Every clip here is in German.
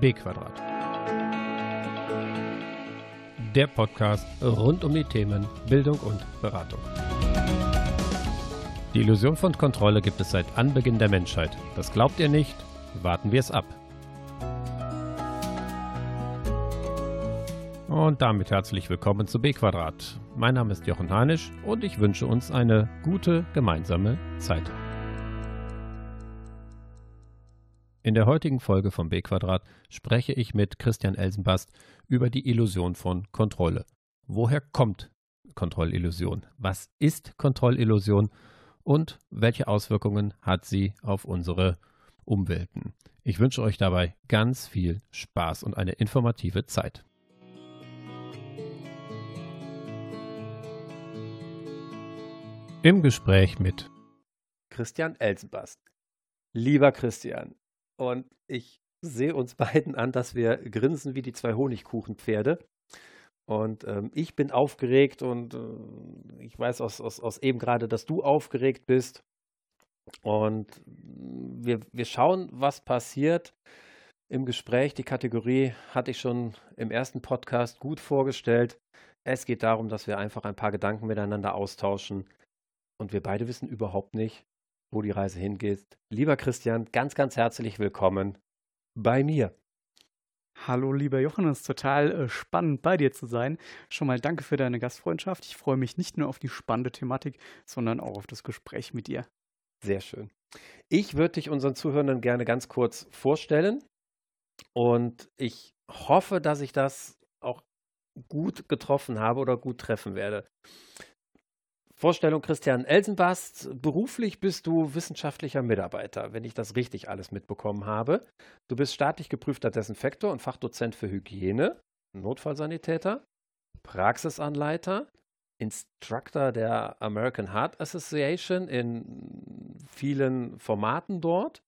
B Quadrat. Der Podcast rund um die Themen Bildung und Beratung. Die Illusion von Kontrolle gibt es seit Anbeginn der Menschheit. Das glaubt ihr nicht? Warten wir es ab. Und damit herzlich willkommen zu B Quadrat. Mein Name ist Jochen Hanisch und ich wünsche uns eine gute gemeinsame Zeit. In der heutigen Folge vom B-Quadrat spreche ich mit Christian Elsenbast über die Illusion von Kontrolle. Woher kommt Kontrollillusion? Was ist Kontrollillusion? Und welche Auswirkungen hat sie auf unsere Umwelten? Ich wünsche euch dabei ganz viel Spaß und eine informative Zeit. Im Gespräch mit Christian Elsenbast. Lieber Christian, und ich sehe uns beiden an, dass wir grinsen wie die zwei Honigkuchenpferde. Und ähm, ich bin aufgeregt und äh, ich weiß aus, aus, aus eben gerade, dass du aufgeregt bist. Und wir, wir schauen, was passiert im Gespräch. Die Kategorie hatte ich schon im ersten Podcast gut vorgestellt. Es geht darum, dass wir einfach ein paar Gedanken miteinander austauschen. Und wir beide wissen überhaupt nicht, wo die Reise hingeht. Lieber Christian, ganz, ganz herzlich willkommen bei mir. Hallo, lieber Jochen, es ist total äh, spannend, bei dir zu sein. Schon mal danke für deine Gastfreundschaft. Ich freue mich nicht nur auf die spannende Thematik, sondern auch auf das Gespräch mit dir. Sehr schön. Ich würde dich unseren Zuhörenden gerne ganz kurz vorstellen und ich hoffe, dass ich das auch gut getroffen habe oder gut treffen werde. Vorstellung Christian Elsenbast. Beruflich bist du wissenschaftlicher Mitarbeiter, wenn ich das richtig alles mitbekommen habe. Du bist staatlich geprüfter Desinfektor und Fachdozent für Hygiene, Notfallsanitäter, Praxisanleiter, Instructor der American Heart Association in vielen Formaten dort.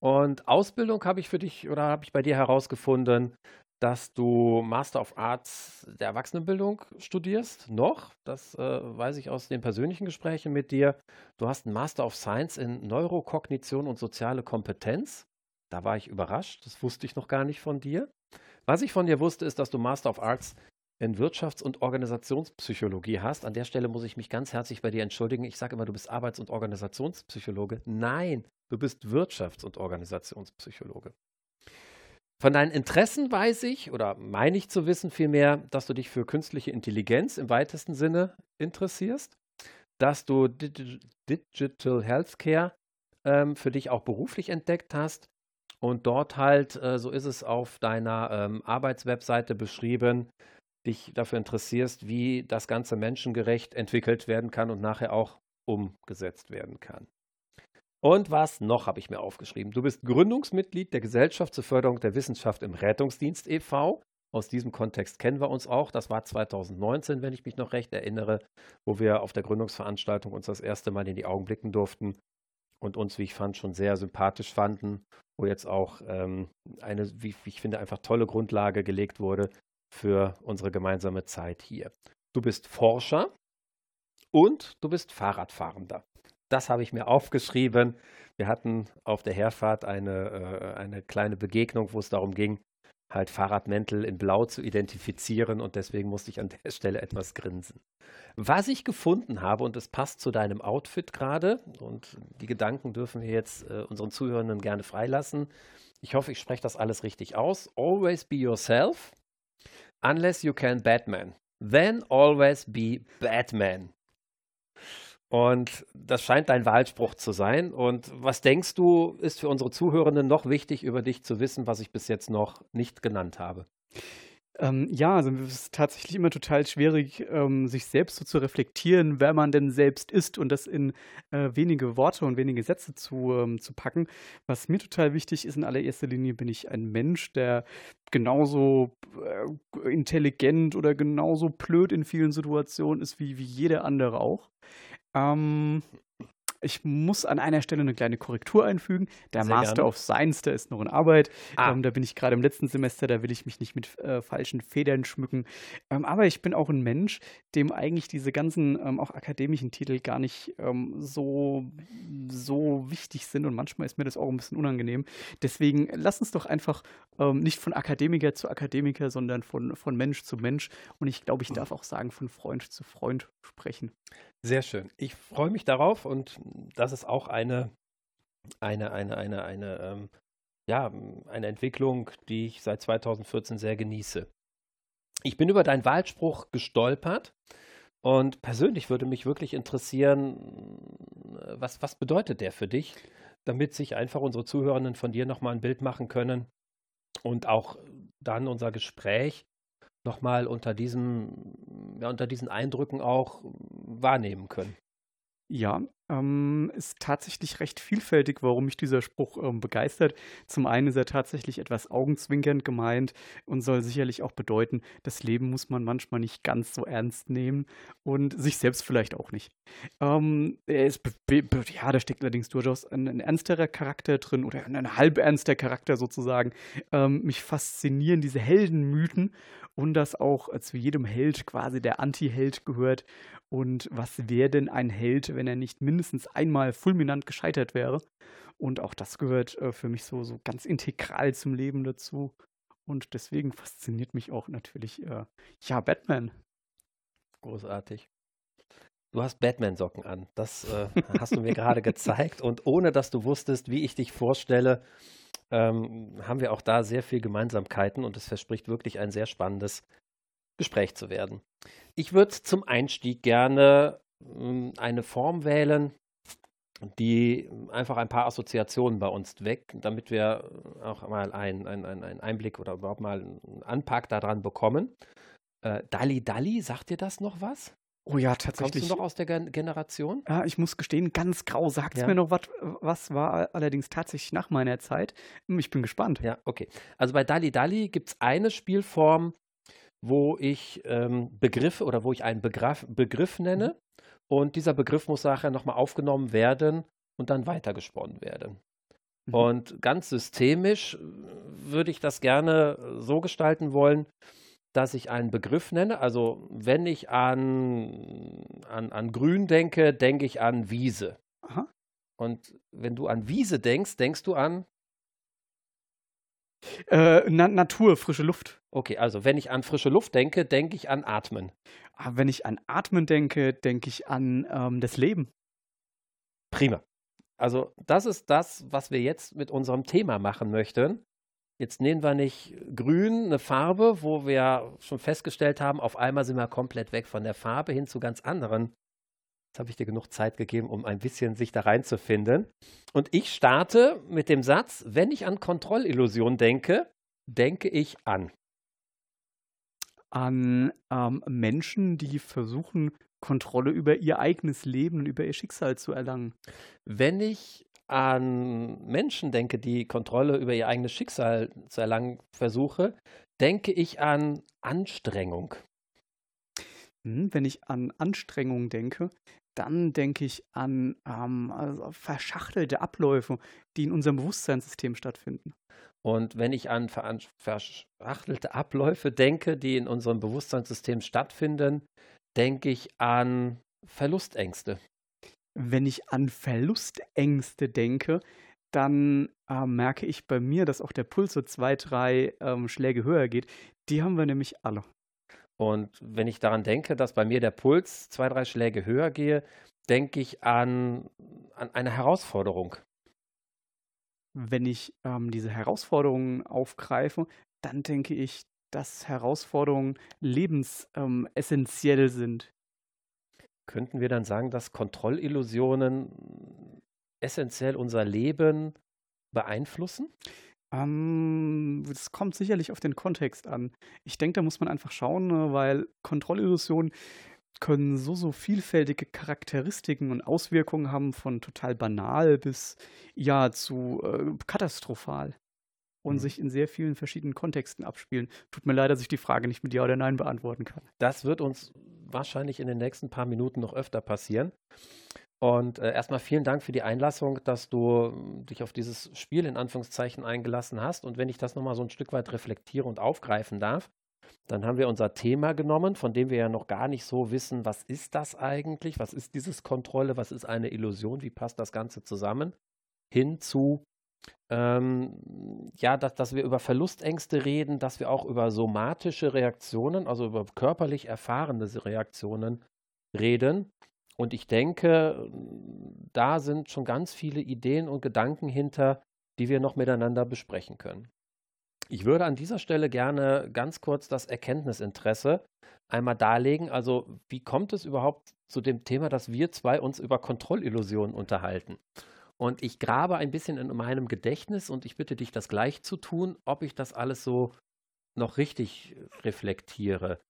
Und Ausbildung habe ich für dich oder habe ich bei dir herausgefunden, dass du Master of Arts der Erwachsenenbildung studierst, noch. Das äh, weiß ich aus den persönlichen Gesprächen mit dir. Du hast einen Master of Science in Neurokognition und soziale Kompetenz. Da war ich überrascht, das wusste ich noch gar nicht von dir. Was ich von dir wusste, ist, dass du Master of Arts in Wirtschafts- und Organisationspsychologie hast. An der Stelle muss ich mich ganz herzlich bei dir entschuldigen. Ich sage immer, du bist Arbeits- und Organisationspsychologe. Nein, du bist Wirtschafts- und Organisationspsychologe. Von deinen Interessen weiß ich oder meine ich zu wissen vielmehr, dass du dich für künstliche Intelligenz im weitesten Sinne interessierst, dass du Digital Healthcare ähm, für dich auch beruflich entdeckt hast und dort halt, äh, so ist es auf deiner ähm, Arbeitswebseite beschrieben, dich dafür interessierst, wie das Ganze menschengerecht entwickelt werden kann und nachher auch umgesetzt werden kann. Und was noch habe ich mir aufgeschrieben? Du bist Gründungsmitglied der Gesellschaft zur Förderung der Wissenschaft im Rettungsdienst e.V. Aus diesem Kontext kennen wir uns auch. Das war 2019, wenn ich mich noch recht erinnere, wo wir auf der Gründungsveranstaltung uns das erste Mal in die Augen blicken durften und uns, wie ich fand, schon sehr sympathisch fanden, wo jetzt auch ähm, eine, wie ich finde, einfach tolle Grundlage gelegt wurde für unsere gemeinsame Zeit hier. Du bist Forscher und du bist Fahrradfahrender. Das habe ich mir aufgeschrieben. Wir hatten auf der Herfahrt eine, äh, eine kleine Begegnung, wo es darum ging, halt Fahrradmäntel in Blau zu identifizieren und deswegen musste ich an der Stelle etwas grinsen. Was ich gefunden habe, und es passt zu deinem Outfit gerade, und die Gedanken dürfen wir jetzt äh, unseren Zuhörenden gerne freilassen. Ich hoffe, ich spreche das alles richtig aus. Always be yourself, unless you can Batman. Then always be Batman. Und das scheint dein Wahlspruch zu sein. Und was denkst du, ist für unsere Zuhörenden noch wichtig, über dich zu wissen, was ich bis jetzt noch nicht genannt habe? Ähm, ja, also es ist tatsächlich immer total schwierig, ähm, sich selbst so zu reflektieren, wer man denn selbst ist und das in äh, wenige Worte und wenige Sätze zu, ähm, zu packen. Was mir total wichtig ist, in allererster Linie bin ich ein Mensch, der genauso äh, intelligent oder genauso blöd in vielen Situationen ist wie, wie jeder andere auch. Ähm, Ich muss an einer Stelle eine kleine Korrektur einfügen. Der Sehr Master gerne. of Science, der ist noch in Arbeit. Ah. Ähm, da bin ich gerade im letzten Semester, da will ich mich nicht mit äh, falschen Federn schmücken. Ähm, aber ich bin auch ein Mensch, dem eigentlich diese ganzen ähm, auch akademischen Titel gar nicht ähm, so, so wichtig sind und manchmal ist mir das auch ein bisschen unangenehm. Deswegen lass uns doch einfach ähm, nicht von Akademiker zu Akademiker, sondern von, von Mensch zu Mensch. Und ich glaube, ich darf auch sagen, von Freund zu Freund sprechen. Sehr schön. Ich freue mich darauf und das ist auch eine, eine, eine, eine, eine, ähm, ja, eine Entwicklung, die ich seit 2014 sehr genieße. Ich bin über deinen Wahlspruch gestolpert und persönlich würde mich wirklich interessieren, was, was bedeutet der für dich, damit sich einfach unsere Zuhörenden von dir nochmal ein Bild machen können und auch dann unser Gespräch nochmal unter diesem, ja, unter diesen Eindrücken auch wahrnehmen können. Ja, ähm, ist tatsächlich recht vielfältig, warum mich dieser Spruch ähm, begeistert. Zum einen ist er tatsächlich etwas augenzwinkernd gemeint und soll sicherlich auch bedeuten, das Leben muss man manchmal nicht ganz so ernst nehmen und sich selbst vielleicht auch nicht. Ähm, er ist, ja, da steckt allerdings durchaus ein, ein ernsterer Charakter drin oder ein, ein halb ernster Charakter sozusagen. Ähm, mich faszinieren diese Heldenmythen und dass auch äh, zu jedem Held quasi der Anti-Held gehört. Und was wäre denn ein Held, wenn er nicht mindestens einmal fulminant gescheitert wäre? Und auch das gehört äh, für mich so, so ganz integral zum Leben dazu. Und deswegen fasziniert mich auch natürlich, äh, ja, Batman. Großartig. Du hast Batman-Socken an. Das äh, hast du mir gerade gezeigt. Und ohne dass du wusstest, wie ich dich vorstelle, ähm, haben wir auch da sehr viel Gemeinsamkeiten und es verspricht wirklich ein sehr spannendes Gespräch zu werden. Ich würde zum Einstieg gerne ähm, eine Form wählen, die einfach ein paar Assoziationen bei uns weckt, damit wir auch mal einen ein, ein Einblick oder überhaupt mal einen Anpack daran bekommen. Äh, Dalli Dalli, sagt dir das noch was? Oh ja, Kommst du tatsächlich. noch aus der Gen Generation? Ja, ich muss gestehen, ganz grau sagt es Ja. mir noch was, was war allerdings tatsächlich nach meiner Zeit. Hm, Ich bin gespannt. Ja, okay. Also bei Dalli Dalli gibt es eine Spielform, wo ich ähm, Begriffe oder wo ich einen Begriff, Begriff nenne und dieser Begriff muss nachher nochmal aufgenommen werden und dann weitergesponnen werden. Mhm. Und ganz systemisch äh, würde ich das gerne so gestalten wollen, dass ich einen Begriff nenne. Also wenn ich an, an, an Grün denke, denke ich an Wiese. Aha. Und wenn du an Wiese denkst, denkst du an, Äh, Na Natur, frische Luft. okay, also wenn ich an frische Luft denke, denke ich an Atmen. Aber wenn ich an Atmen denke, denke ich an ähm, das Leben. Prima. Also das ist das, was wir jetzt mit unserem Thema machen möchten. Jetzt nehmen wir nicht grün, eine Farbe, wo wir schon festgestellt haben, auf einmal sind wir komplett weg von der Farbe hin zu ganz anderen. Jetzt habe ich dir genug Zeit gegeben, um ein bisschen sich da reinzufinden. Und ich starte mit dem Satz, wenn ich an Kontrollillusion denke, denke ich an. An ähm, Menschen, die versuchen, Kontrolle über ihr eigenes Leben und über ihr Schicksal zu erlangen. Wenn ich an Menschen denke, die Kontrolle über ihr eigenes Schicksal zu erlangen versuche, denke ich an Anstrengung. Hm, Wenn ich an Anstrengung denke, dann denke ich an ähm, also verschachtelte Abläufe, die in unserem Bewusstseinssystem stattfinden. Und wenn ich an verschachtelte Abläufe denke, die in unserem Bewusstseinssystem stattfinden, denke ich an Verlustängste. Wenn ich an Verlustängste denke, dann äh, merke ich bei mir, dass auch der Puls so zwei, drei ähm, Schläge höher geht. Die haben wir nämlich alle. Und wenn ich daran denke, dass bei mir der Puls zwei, drei Schläge höher gehe, denke ich an, an eine Herausforderung. Wenn ich ähm, diese Herausforderungen aufgreife, dann denke ich, dass Herausforderungen lebensessentiell sind. Könnten wir dann sagen, dass Kontrollillusionen essentiell unser Leben beeinflussen? Ähm, das kommt sicherlich auf den Kontext an. Ich denke, da muss man einfach schauen, ne, weil Kontrollillusionen können so, so vielfältige Charakteristiken und Auswirkungen haben, von total banal bis ja zu äh, katastrophal und Mhm. sich in sehr vielen verschiedenen Kontexten abspielen. Tut mir leid, dass ich die Frage nicht mit Ja oder Nein beantworten kann. Das wird uns wahrscheinlich in den nächsten paar Minuten noch öfter passieren. Und äh, erstmal vielen Dank für die Einlassung, dass du äh, dich auf dieses Spiel in Anführungszeichen eingelassen hast. Und wenn ich das nochmal so ein Stück weit reflektiere und aufgreifen darf, dann haben wir unser Thema genommen, von dem wir ja noch gar nicht so wissen, was ist das eigentlich, was ist dieses Kontrolle, was ist eine Illusion, wie passt das Ganze zusammen, hin zu, ähm, ja, dass, dass wir über Verlustängste reden, dass wir auch über somatische Reaktionen, also über körperlich erfahrene Reaktionen reden. Und ich denke, da sind schon ganz viele Ideen und Gedanken hinter, die wir noch miteinander besprechen können. Ich würde an dieser Stelle gerne ganz kurz das Erkenntnisinteresse einmal darlegen. Also, wie kommt es überhaupt zu dem Thema, dass wir zwei uns über Kontrollillusionen unterhalten? Und ich grabe ein bisschen in meinem Gedächtnis und ich bitte dich, das gleich zu tun, ob ich das alles so noch richtig reflektiere.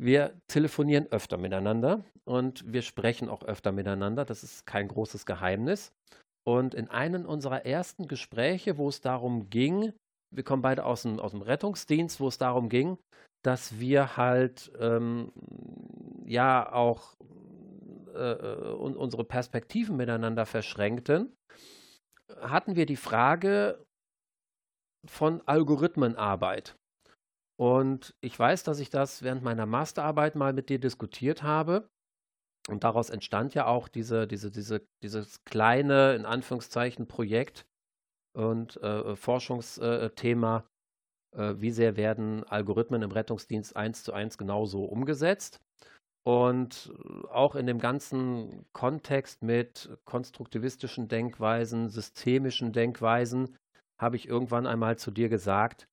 Wir telefonieren öfter miteinander und wir sprechen auch öfter miteinander. Das ist kein großes Geheimnis. Und in einem unserer ersten Gespräche, wo es darum ging, wir kommen beide aus dem, aus dem Rettungsdienst, wo es darum ging, dass wir halt ähm, ja auch äh, äh unsere Perspektiven miteinander verschränkten, hatten wir die Frage von Algorithmenarbeit. Und ich weiß, dass ich das während meiner Masterarbeit mal mit dir diskutiert habe. Und daraus entstand ja auch diese, diese, diese, dieses kleine, in Anführungszeichen, Projekt, und äh, Forschungsthema, äh, wie sehr werden Algorithmen im Rettungsdienst eins zu eins genauso umgesetzt. Und auch in dem ganzen Kontext mit konstruktivistischen Denkweisen, systemischen Denkweisen, habe ich irgendwann einmal zu dir gesagt,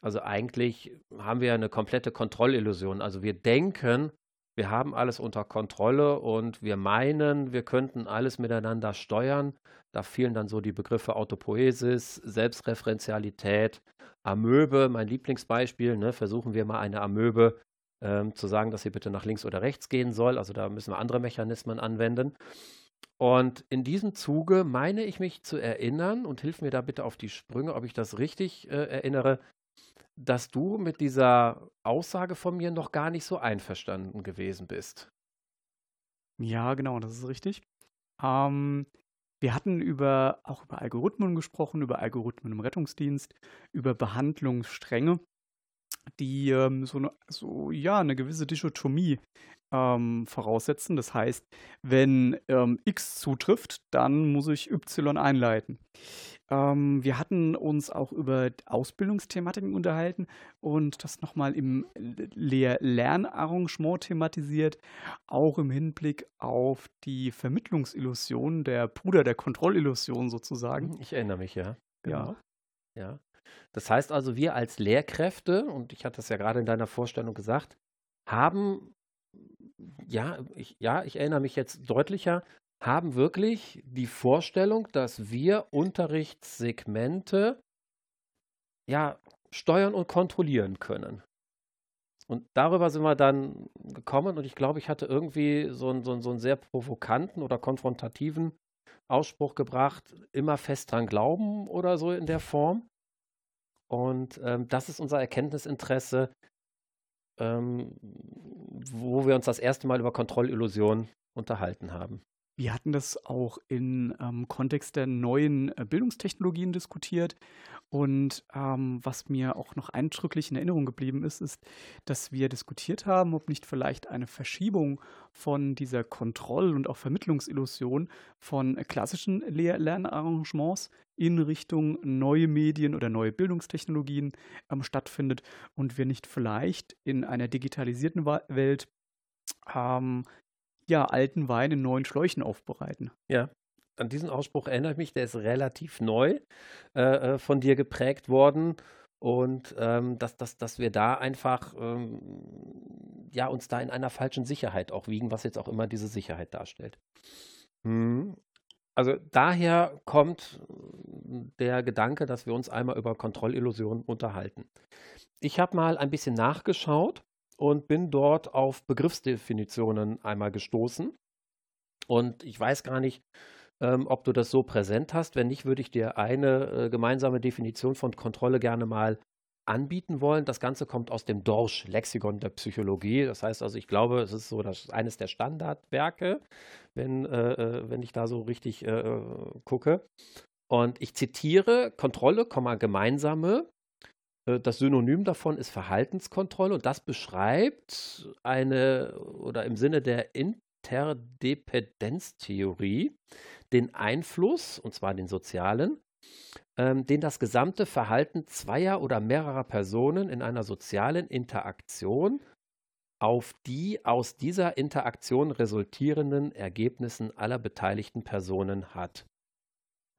also eigentlich haben wir eine komplette Kontrollillusion. Also wir denken, wir haben alles unter Kontrolle und wir meinen, wir könnten alles miteinander steuern. Da fielen dann so die Begriffe Autopoesis, Selbstreferenzialität, Amöbe, mein Lieblingsbeispiel. Ne? Versuchen wir mal eine Amöbe ähm, zu sagen, dass sie bitte nach links oder rechts gehen soll. Also da müssen wir andere Mechanismen anwenden. Und in diesem Zuge meine ich mich zu erinnern, und hilf mir da bitte auf die Sprünge, ob ich das richtig äh, erinnere, dass du mit dieser Aussage von mir noch gar nicht so einverstanden gewesen bist. Ja, genau, das ist richtig. Ähm, wir hatten über, auch über Algorithmen gesprochen, über Algorithmen im Rettungsdienst, über Behandlungsstränge, die ähm, so, eine, so ja, eine gewisse Dichotomie ähm, voraussetzen. Das heißt, wenn ähm, X zutrifft, dann muss ich Y einleiten. Ähm, wir hatten uns auch über Ausbildungsthematiken unterhalten und das nochmal im Lehr-Lernarrangement thematisiert, auch im Hinblick auf die Vermittlungsillusion, der Bruder der Kontrollillusion sozusagen. Ich erinnere mich, ja. Genau. Ja. ja. Das heißt also, wir als Lehrkräfte, und ich hatte das ja gerade in deiner Vorstellung gesagt, haben, ja ich, ja, ich erinnere mich jetzt deutlicher, haben wirklich die Vorstellung, dass wir Unterrichtssegmente ja steuern und kontrollieren können. Und darüber sind wir dann gekommen und ich glaube, ich hatte irgendwie so einen, so einen, so einen sehr provokanten oder konfrontativen Ausspruch gebracht, immer fest dran glauben oder so in der Form. Und ähm, das ist unser Erkenntnisinteresse, ähm, wo wir uns das erste Mal über Kontrollillusion unterhalten haben. Wir hatten das auch im ähm, Kontext der neuen äh, Bildungstechnologien diskutiert. Und ähm, was mir auch noch eindrücklich in Erinnerung geblieben ist, ist, dass wir diskutiert haben, ob nicht vielleicht eine Verschiebung von dieser Kontroll- und auch Vermittlungsillusion von klassischen Lehr Lernarrangements in Richtung neue Medien oder neue Bildungstechnologien ähm, stattfindet und wir nicht vielleicht in einer digitalisierten Welt ähm, ja, alten Wein in neuen Schläuchen aufbereiten. Ja, an diesen Ausspruch erinnere ich mich, der ist relativ neu äh, äh, von dir geprägt worden. Und ähm, dass, dass, dass wir da einfach ähm, ja, uns da in einer falschen Sicherheit auch wiegen, was jetzt auch immer diese Sicherheit darstellt. Hm. Also daher kommt der Gedanke, dass wir uns einmal über Kontrollillusionen unterhalten. Ich habe mal ein bisschen nachgeschaut und bin dort auf Begriffsdefinitionen einmal gestoßen. Und ich weiß gar nicht, ähm, ob du das so präsent hast. Wenn nicht, würde ich dir eine äh, gemeinsame Definition von Kontrolle gerne mal anbieten wollen. Das Ganze kommt aus dem Dorsch, Lexikon der Psychologie. Das heißt also, ich glaube, es ist so das eines der Standardwerke, wenn, äh, äh wenn ich da so richtig äh, gucke. Und ich zitiere Kontrolle, gemeinsame. Äh, das Synonym davon ist Verhaltenskontrolle und das beschreibt eine oder im Sinne der Interdependenztheorie den Einfluss, und zwar den sozialen, ähm, den das gesamte Verhalten zweier oder mehrerer Personen in einer sozialen Interaktion auf die aus dieser Interaktion resultierenden Ergebnissen aller beteiligten Personen hat.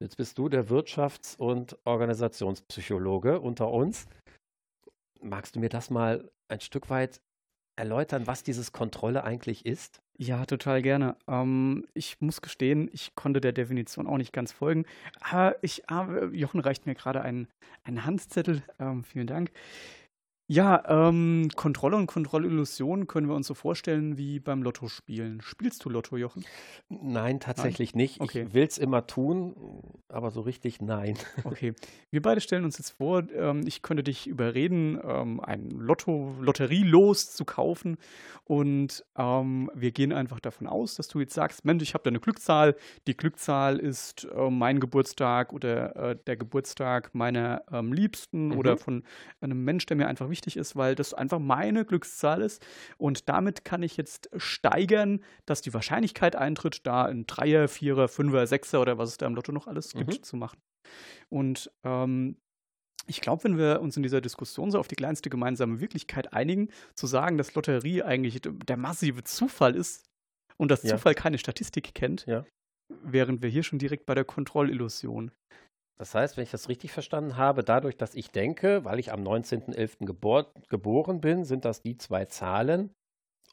Jetzt bist du der Wirtschafts- und Organisationspsychologe unter uns. Magst du mir das mal ein Stück weit erläutern, was dieses Kontrolle eigentlich ist? Ja, total gerne. Ähm, ich muss gestehen, ich konnte der Definition auch nicht ganz folgen. Aber ich, aber Jochen reicht mir gerade einen, einen Handzettel. Ähm, vielen Dank. Ja, ähm, Kontrolle und Kontrollillusion können wir uns so vorstellen wie beim Lotto spielen. Spielst du Lotto, Jochen? Nein, tatsächlich nicht. Okay. Ich will es immer tun, aber so richtig nein. Okay. Wir beide stellen uns jetzt vor, ähm, ich könnte dich überreden, ähm, ein Lotto, Lotterielos zu kaufen. Und ähm, wir gehen einfach davon aus, dass du jetzt sagst, Mensch, ich habe da eine Glückzahl. Die Glückzahl ist äh, mein Geburtstag oder äh, der Geburtstag meiner ähm, Liebsten Mhm. oder von einem Mensch, der mir einfach wichtig ist, weil das einfach meine Glückszahl ist. Und damit kann ich jetzt steigern, dass die Wahrscheinlichkeit eintritt, da ein Dreier, Vierer, Fünfer, Sechser oder was es da im Lotto noch alles gibt, Mhm. zu machen. Und ähm, ich glaube, wenn wir uns in dieser Diskussion so auf die kleinste gemeinsame Wirklichkeit einigen, zu sagen, dass Lotterie eigentlich der massive Zufall ist und dass Ja. Zufall keine Statistik kennt, Ja. wären wir hier schon direkt bei der Kontrollillusion. Das heißt, wenn ich das richtig verstanden habe, dadurch, dass ich denke, weil ich am 19.11. Gebor geboren bin, sind das die zwei Zahlen.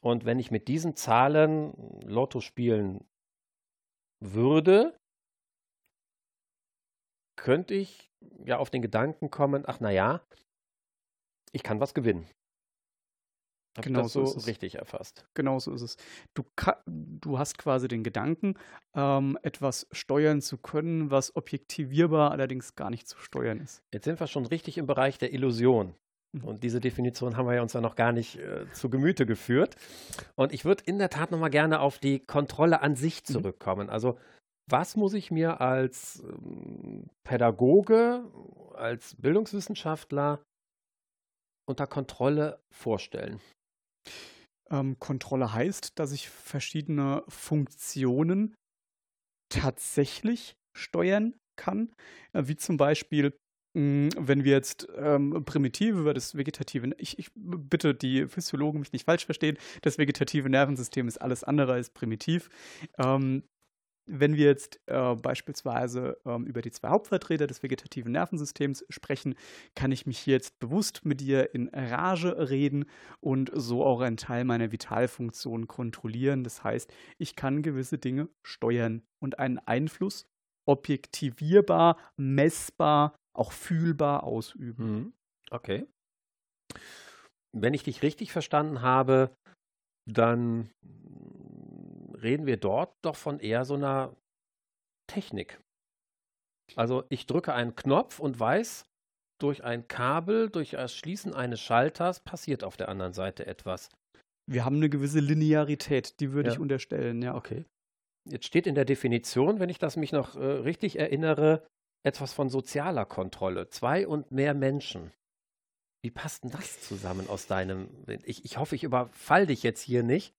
Und wenn ich mit diesen Zahlen Lotto spielen würde, könnte ich ja auf den Gedanken kommen, ach na ja, ich kann was gewinnen. Genau das so ist es. richtig erfasst? Genau so ist es. Du, du hast quasi den Gedanken, ähm, etwas steuern zu können, was objektivierbar allerdings gar nicht zu steuern ist. Jetzt sind wir schon richtig im Bereich der Illusion. Mhm. Und diese Definition haben wir ja uns ja noch gar nicht äh, zu Gemüte geführt. Und ich würde in der Tat nochmal gerne auf die Kontrolle an sich Mhm. zurückkommen. Also, was muss ich mir als ähm, Pädagoge, als Bildungswissenschaftler unter Kontrolle vorstellen? Ähm, Kontrolle heißt, dass ich verschiedene Funktionen tatsächlich steuern kann, äh, wie zum Beispiel, mh, wenn wir jetzt ähm, primitive über das vegetative, ich, ich bitte die Physiologen mich nicht falsch verstehen, das vegetative Nervensystem ist alles andere als primitiv. Ähm, wenn wir jetzt äh, beispielsweise ähm, über die zwei Hauptvertreter des vegetativen Nervensystems sprechen, kann ich mich jetzt bewusst mit dir in Rage reden und so auch einen Teil meiner Vitalfunktion kontrollieren. Das heißt, ich kann gewisse Dinge steuern und einen Einfluss objektivierbar, messbar, auch fühlbar ausüben. Mhm. Okay. Wenn ich dich richtig verstanden habe, dann reden wir dort doch von eher so einer Technik. Also ich drücke einen Knopf und weiß, durch ein Kabel, durch das Schließen eines Schalters passiert auf der anderen Seite etwas. Wir haben eine gewisse Linearität, die würde Ja. ich unterstellen, ja. Okay. Jetzt steht in der Definition, wenn ich das mich noch äh, richtig erinnere, etwas von sozialer Kontrolle. Zwei und mehr Menschen. Wie passt denn das zusammen aus deinem? Ich, ich hoffe, ich überfall dich jetzt hier nicht.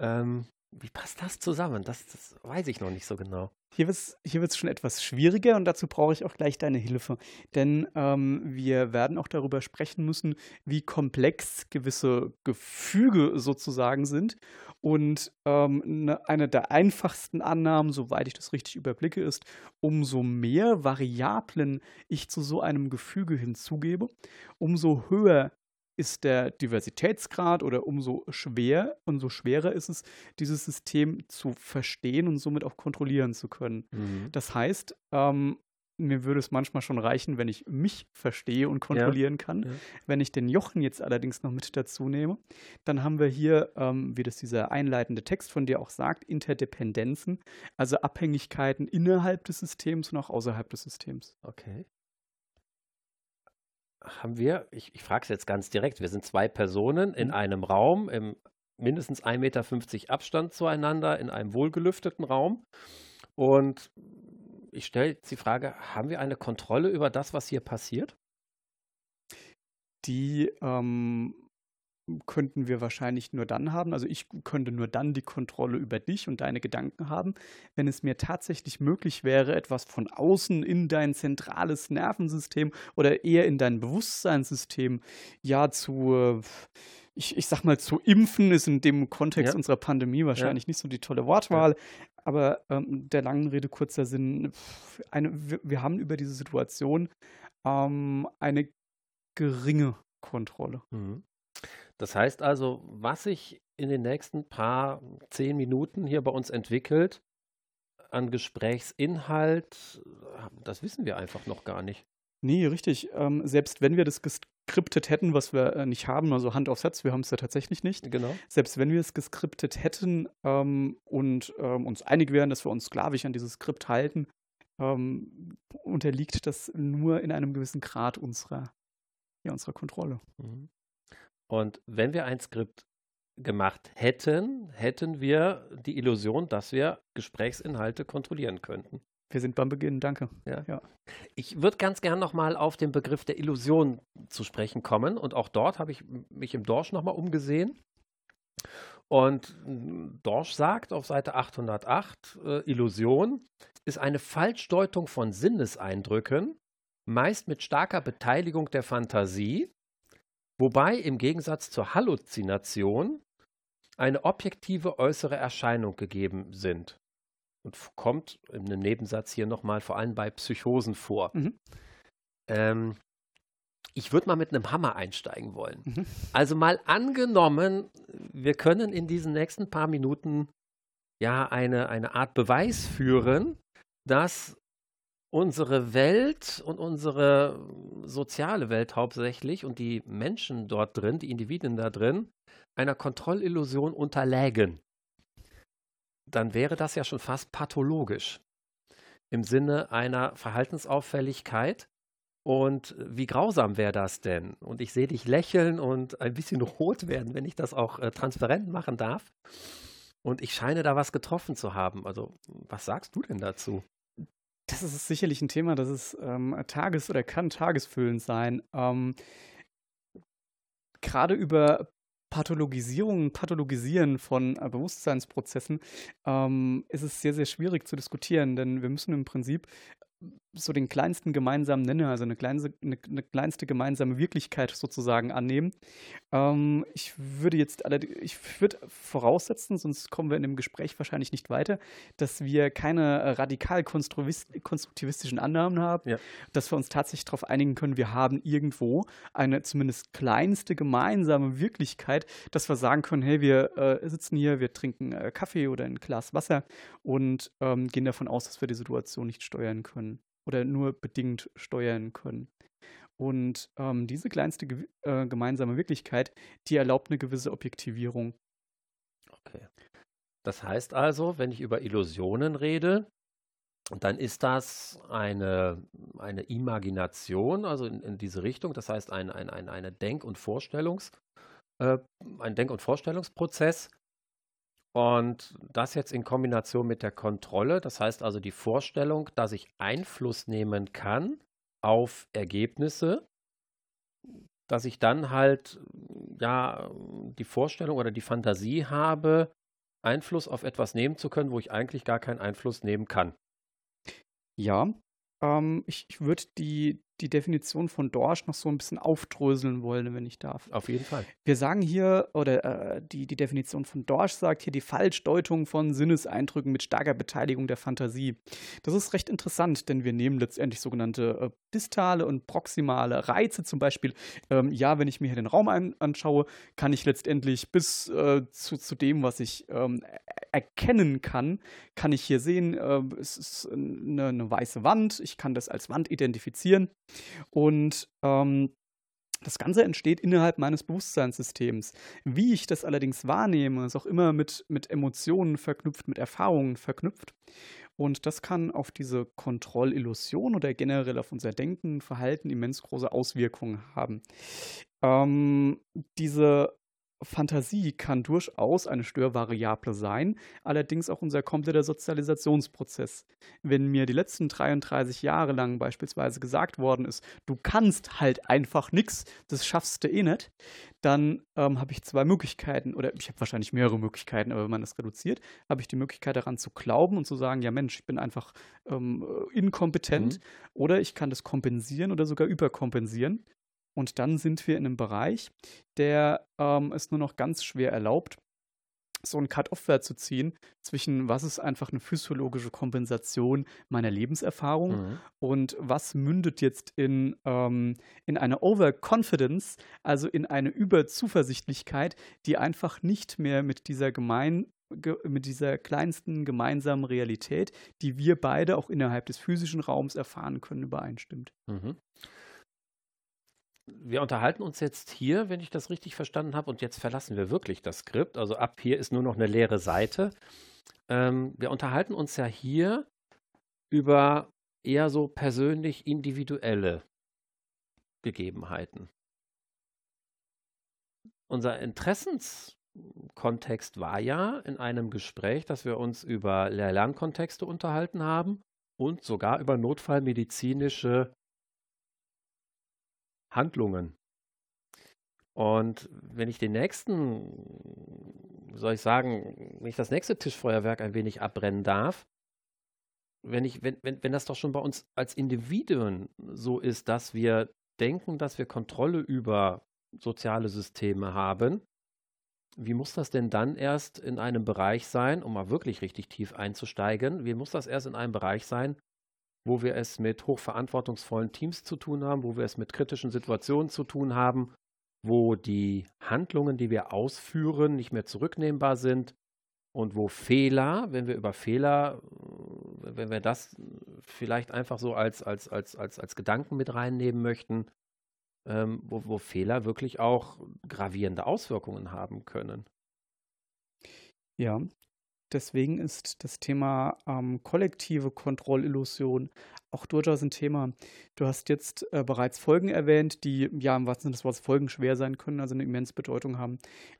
Ähm, wie passt das zusammen? Das, das weiß ich noch nicht so genau. Hier wird es hier wird's schon etwas schwieriger und dazu brauche ich auch gleich deine Hilfe. Denn ähm, wir werden auch darüber sprechen müssen, wie komplex gewisse Gefüge sozusagen sind. Und ähm, ne, eine der einfachsten Annahmen, soweit ich das richtig überblicke, ist, umso mehr Variablen ich zu so einem Gefüge hinzugebe, umso höher ist der Diversitätsgrad oder umso schwer, umso schwerer ist es, dieses System zu verstehen und somit auch kontrollieren zu können. Das heißt, ähm, mir würde es manchmal schon reichen, wenn ich mich verstehe und kontrollieren kann. ja. Wenn ich den Jochen jetzt allerdings noch mit dazu nehme, dann haben wir hier, ähm, wie das dieser einleitende Text von dir auch sagt, Interdependenzen, also Abhängigkeiten innerhalb des Systems und auch außerhalb des Systems. Okay. Haben wir, ich, ich frage es jetzt ganz direkt, wir sind zwei Personen in mhm. einem Raum im mindestens 1,50 Meter Abstand zueinander, in einem wohlgelüfteten Raum. Und ich stelle jetzt die Frage, haben wir eine Kontrolle über das, was hier passiert? Die ähm, könnten wir wahrscheinlich nur dann haben, also ich könnte nur dann die Kontrolle über dich und deine Gedanken haben, wenn es mir tatsächlich möglich wäre, etwas von außen in dein zentrales Nervensystem oder eher in dein Bewusstseinssystem ja zu ich, ich sag mal, zu impfen ist in dem Kontext ja. unserer Pandemie wahrscheinlich ja. nicht so die tolle Wortwahl. Ja. Aber ähm, der langen Rede kurzer Sinn, eine, wir, wir haben über diese Situation ähm, eine geringe Kontrolle. Mhm. Das heißt also, was sich in den nächsten paar zehn Minuten hier bei uns entwickelt, an Gesprächsinhalt, das wissen wir einfach noch gar nicht. Nee, richtig. Ähm, selbst wenn wir das geskriptet hätten, was wir äh, nicht haben, also Hand auf Satz, wir haben es ja tatsächlich nicht. Genau. Selbst wenn wir es geskriptet hätten ähm, und ähm, uns einig wären, dass wir uns sklavisch an dieses Skript halten, ähm, unterliegt das nur in einem gewissen Grad unserer, ja, unserer Kontrolle. Mhm. Und wenn wir ein Skript gemacht hätten, hätten wir die Illusion, dass wir Gesprächsinhalte kontrollieren könnten. Wir sind beim Beginn, danke. Ja. ja. Ich würde ganz gern nochmal auf den Begriff der Illusion zu sprechen kommen. Und auch dort habe ich mich im Dorsch nochmal umgesehen. Und Dorsch sagt auf Seite 808, äh, Illusion ist eine Falschdeutung von Sinneseindrücken, meist mit starker Beteiligung der Fantasie, wobei im Gegensatz zur Halluzination eine objektive äußere Erscheinung gegeben sind. Und kommt in einem Nebensatz hier nochmal vor allem bei Psychosen vor. Mhm. Ähm, ich würde mal mit einem Hammer einsteigen wollen. Mhm. Also mal angenommen, wir können in diesen nächsten paar Minuten ja eine, eine Art Beweis führen, dass unsere Welt und unsere soziale Welt hauptsächlich und die Menschen dort drin, die Individuen da drin, einer Kontrollillusion unterlägen, dann wäre das ja schon fast pathologisch im Sinne einer Verhaltensauffälligkeit. Und wie grausam wäre das denn? Und ich sehe dich lächeln und ein bisschen rot werden, wenn ich das auch äh, transparent machen darf. Und ich scheine da was getroffen zu haben. Also, was sagst du denn dazu? Das ist sicherlich ein Thema, das ist ähm, tages- oder kann tagesfüllend sein. Ähm, Gerade über Pathologisierung, Pathologisieren von äh, Bewusstseinsprozessen ähm, ist es sehr, sehr schwierig zu diskutieren, denn wir müssen im Prinzip so den kleinsten gemeinsamen Nenner, also eine, kleinste, eine, eine kleinste gemeinsame Wirklichkeit sozusagen annehmen. Ähm, ich würde jetzt ich würde voraussetzen, sonst kommen wir in dem Gespräch wahrscheinlich nicht weiter, dass wir keine äh, radikal konstruktivistischen Annahmen haben, ja. dass wir uns tatsächlich darauf einigen können, wir haben irgendwo eine zumindest kleinste gemeinsame Wirklichkeit, dass wir sagen können, hey, wir äh, sitzen hier, wir trinken äh, Kaffee oder ein Glas Wasser und ähm, gehen davon aus, dass wir die Situation nicht steuern können oder nur bedingt steuern können. Und ähm, diese kleinste äh, gemeinsame Wirklichkeit, die erlaubt eine gewisse Objektivierung. Okay. Das heißt also, wenn ich über Illusionen rede, dann ist das eine, eine Imagination, also in, in diese Richtung, das heißt ein, ein, ein eine Denk- und Vorstellungs, äh, ein Denk- und Vorstellungsprozess, und das jetzt in Kombination mit der Kontrolle, das heißt also die Vorstellung, dass ich Einfluss nehmen kann auf Ergebnisse, dass ich dann halt ja die Vorstellung oder die Fantasie habe, Einfluss auf etwas nehmen zu können, wo ich eigentlich gar keinen Einfluss nehmen kann. Ja, ähm, ich, ich würde die, die Definition von Dorsch noch so ein bisschen aufdröseln wollen, wenn ich darf. Auf jeden Fall. Wir sagen hier, oder äh, die, die Definition von Dorsch sagt hier die Falschdeutung von Sinneseindrücken mit starker Beteiligung der Fantasie. Das ist recht interessant, denn wir nehmen letztendlich sogenannte äh, distale und proximale Reize. Zum Beispiel, ähm, ja, wenn ich mir hier den Raum ein, anschaue, kann ich letztendlich bis äh, zu, zu dem, was ich ähm, erkennen kann, kann ich hier sehen, äh, es ist eine, eine weiße Wand. Ich kann das als Wand identifizieren. Und ähm, das Ganze entsteht innerhalb meines Bewusstseinssystems. Wie ich das allerdings wahrnehme, ist auch immer mit, mit Emotionen verknüpft, mit Erfahrungen verknüpft. Und das kann auf diese Kontrollillusion oder generell auf unser Denken, Verhalten immens große Auswirkungen haben. Ähm, diese Fantasie kann durchaus eine Störvariable sein, allerdings auch unser kompletter Sozialisationsprozess. Wenn mir die letzten 33 Jahre lang beispielsweise gesagt worden ist, du kannst halt einfach nichts, das schaffst du eh nicht, dann ähm, habe ich zwei Möglichkeiten, oder ich habe wahrscheinlich mehrere Möglichkeiten, aber wenn man das reduziert, habe ich die Möglichkeit daran zu glauben und zu sagen, ja Mensch, ich bin einfach ähm, inkompetent, mhm. oder ich kann das kompensieren oder sogar überkompensieren. Und dann sind wir in einem Bereich, der ähm, es nur noch ganz schwer erlaubt, so einen Cut-Off-Wert zu ziehen zwischen was ist einfach eine physiologische Kompensation meiner Lebenserfahrung mhm. und was mündet jetzt in, ähm, in eine Overconfidence, also in eine Überzuversichtlichkeit, die einfach nicht mehr mit dieser gemein mit dieser kleinsten gemeinsamen Realität, die wir beide auch innerhalb des physischen Raums erfahren können, übereinstimmt. Mhm wir unterhalten uns jetzt hier, wenn ich das richtig verstanden habe, und jetzt verlassen wir wirklich das Skript. Also ab hier ist nur noch eine leere Seite. Ähm, wir unterhalten uns ja hier über eher so persönlich individuelle Gegebenheiten. Unser Interessenskontext war ja in einem Gespräch, dass wir uns über Lehr-Lernkontexte unterhalten haben und sogar über notfallmedizinische Handlungen. Und wenn ich den nächsten, soll ich sagen, wenn ich das nächste Tischfeuerwerk ein wenig abbrennen darf, wenn ich, wenn, wenn, wenn das doch schon bei uns als Individuen so ist, dass wir denken, dass wir Kontrolle über soziale Systeme haben, wie muss das denn dann erst in einem Bereich sein, um mal wirklich richtig tief einzusteigen, wie muss das erst in einem Bereich sein, wo wir es mit hochverantwortungsvollen Teams zu tun haben, wo wir es mit kritischen Situationen zu tun haben, wo die Handlungen, die wir ausführen, nicht mehr zurücknehmbar sind und wo Fehler, wenn wir über Fehler, äh, wenn wir das vielleicht einfach so als, als, als, als, als Gedanken mit reinnehmen möchten, ähm, wo, wo Fehler wirklich auch gravierende Auswirkungen haben können. Ja, Deswegen ist das Thema ähm, kollektive Kontrollillusion auch durchaus ein Thema. Du hast jetzt äh, bereits Folgen erwähnt, die ja im wahrsten Sinne des Wortes Folgen schwer sein können, also eine immense Bedeutung haben.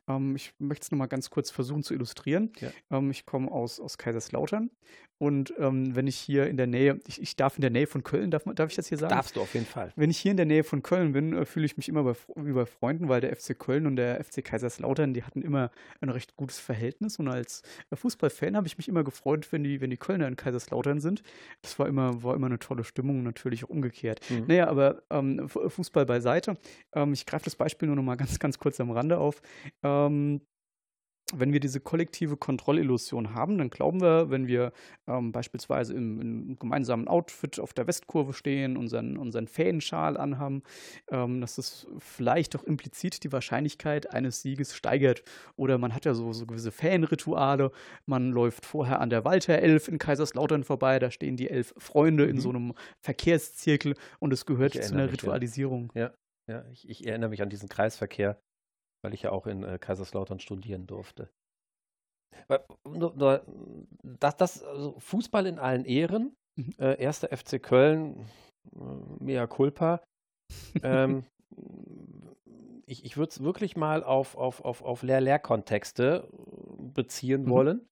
Ähm, ich möchte es nochmal ganz kurz versuchen zu illustrieren. Ja. Ähm, ich komme aus, aus Kaiserslautern und ähm, wenn ich hier in der Nähe, ich, ich, darf in der Nähe von Köln, darf, darf ich das hier sagen? Darfst du auf jeden Fall. Wenn ich hier in der Nähe von Köln bin, äh, fühle ich mich immer bei, wie bei Freunden, weil der FC Köln und der FC Kaiserslautern, die hatten immer ein recht gutes Verhältnis und als äh, Fußballfan habe ich mich immer gefreut, wenn die, wenn die Kölner in Kaiserslautern sind. Das war immer, war immer eine tolle Stimmung, natürlich umgekehrt. Mhm. Naja, aber ähm, Fußball beiseite. Ähm, ich greife das Beispiel nur noch mal ganz, ganz kurz am Rande auf. Ähm, wenn wir diese kollektive Kontrollillusion haben, dann glauben wir, wenn wir ähm, beispielsweise im, im, gemeinsamen Outfit auf der Westkurve stehen, unseren, unseren Fähnenschal anhaben, ähm, dass das vielleicht auch implizit die Wahrscheinlichkeit eines Sieges steigert. Oder man hat ja so, so gewisse Fanrituale. Man läuft vorher an der Walter Elf in Kaiserslautern vorbei, da stehen die elf Freunde mhm. in so einem Verkehrszirkel und es gehört zu einer Ritualisierung. Ja, ja, ja ich, ich erinnere mich an diesen Kreisverkehr weil ich ja auch in äh, Kaiserslautern studieren durfte. Das, das also Fußball in allen Ehren. Mhm. Äh, erster FC Köln, äh, mea culpa. ähm, ich ich würde es wirklich mal auf, auf, auf, auf Lehr-Lehr-Kontexte beziehen mhm. wollen.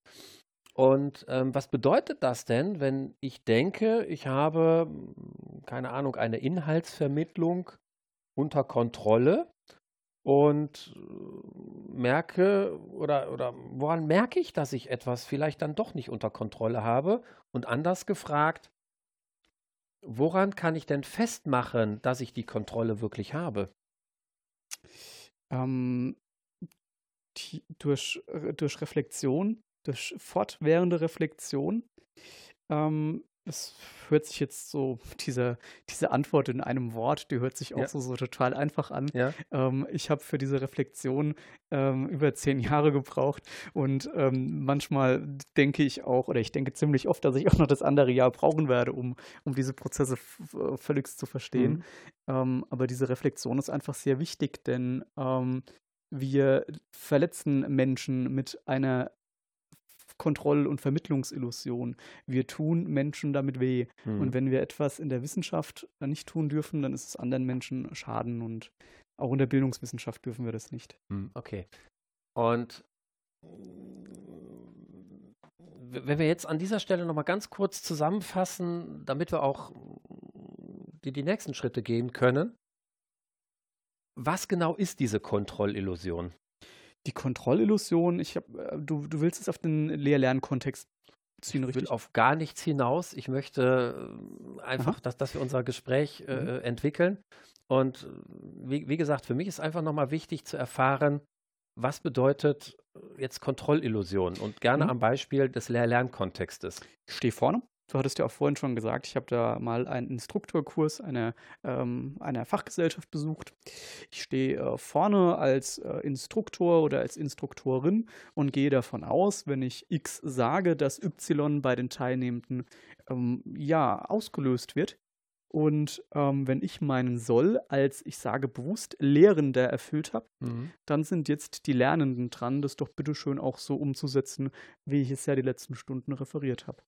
Und ähm, was bedeutet das denn, wenn ich denke, ich habe, keine Ahnung, eine Inhaltsvermittlung unter Kontrolle und äh, merke oder, oder woran merke ich, dass ich etwas vielleicht dann doch nicht unter Kontrolle habe? Und anders gefragt, woran kann ich denn festmachen, dass ich die Kontrolle wirklich habe? Ähm, die, durch, äh, durch Reflexion, durch fortwährende Reflexion. Ähm, es hört sich jetzt so, diese, diese Antwort in einem Wort, die hört sich auch ja. so, so total einfach an. Ja. Ähm, ich habe für diese Reflexion ähm, über zehn Jahre gebraucht und ähm, manchmal denke ich auch, oder ich denke ziemlich oft, dass ich auch noch das andere Jahr brauchen werde, um, um diese Prozesse völlig zu verstehen. Mhm. Ähm, aber diese Reflexion ist einfach sehr wichtig, denn ähm, wir verletzen Menschen mit einer Kontroll- und Vermittlungsillusion. Wir tun Menschen damit weh. Mhm. Und wenn wir etwas in der Wissenschaft nicht tun dürfen, dann ist es anderen Menschen Schaden. Und auch in der Bildungswissenschaft dürfen wir das nicht. Mhm. Okay. Und wenn wir jetzt an dieser Stelle nochmal ganz kurz zusammenfassen, damit wir auch die, die nächsten Schritte gehen können. Was genau ist diese Kontrollillusion? Die Kontrollillusion, ich hab, äh, du, du willst es auf den Lehr-Lernkontext ziehen, richtig? Ich will auf gar nichts hinaus. Ich möchte äh, einfach, dass, dass wir unser Gespräch äh, mhm. Äh, entwickeln. Und wie, wie gesagt, für mich ist einfach nochmal wichtig zu erfahren, was bedeutet jetzt Kontrollillusion und gerne mhm. am Beispiel des Lehr-Lernkontextes. Ich stehe vorne Du hattest ja auch vorhin schon gesagt, ich habe da mal einen Instruktorkurs einer, ähm, einer Fachgesellschaft besucht. Ich stehe äh, vorne als äh, Instruktor oder als Instruktorin und gehe davon aus, wenn ich X sage, dass Y bei den Teilnehmenden ähm, ja ausgelöst wird. Und ähm, wenn ich meinen Soll als, ich sage bewusst, Lehrender erfüllt habe, mhm. dann sind jetzt die Lernenden dran, das doch bitteschön auch so umzusetzen, wie ich es ja die letzten Stunden referiert habe.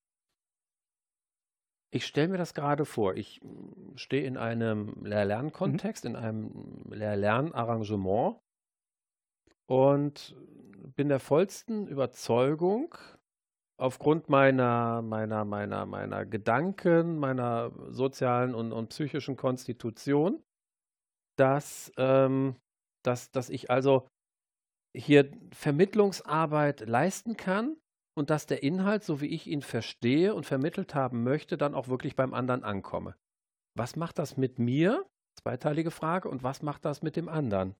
Ich stelle mir das gerade vor. Ich stehe in einem Lehr-Lern-Kontext, mhm. in einem Lehr-Lern-Arrangement und bin der vollsten Überzeugung, aufgrund meiner, meiner, meiner, meiner Gedanken, meiner sozialen und, und psychischen Konstitution, dass, ähm, dass, dass ich also hier Vermittlungsarbeit leisten kann und dass der Inhalt, so wie ich ihn verstehe und vermittelt haben möchte, dann auch wirklich beim anderen ankomme. Was macht das mit mir? Zweiteilige Frage. Und was macht das mit dem anderen?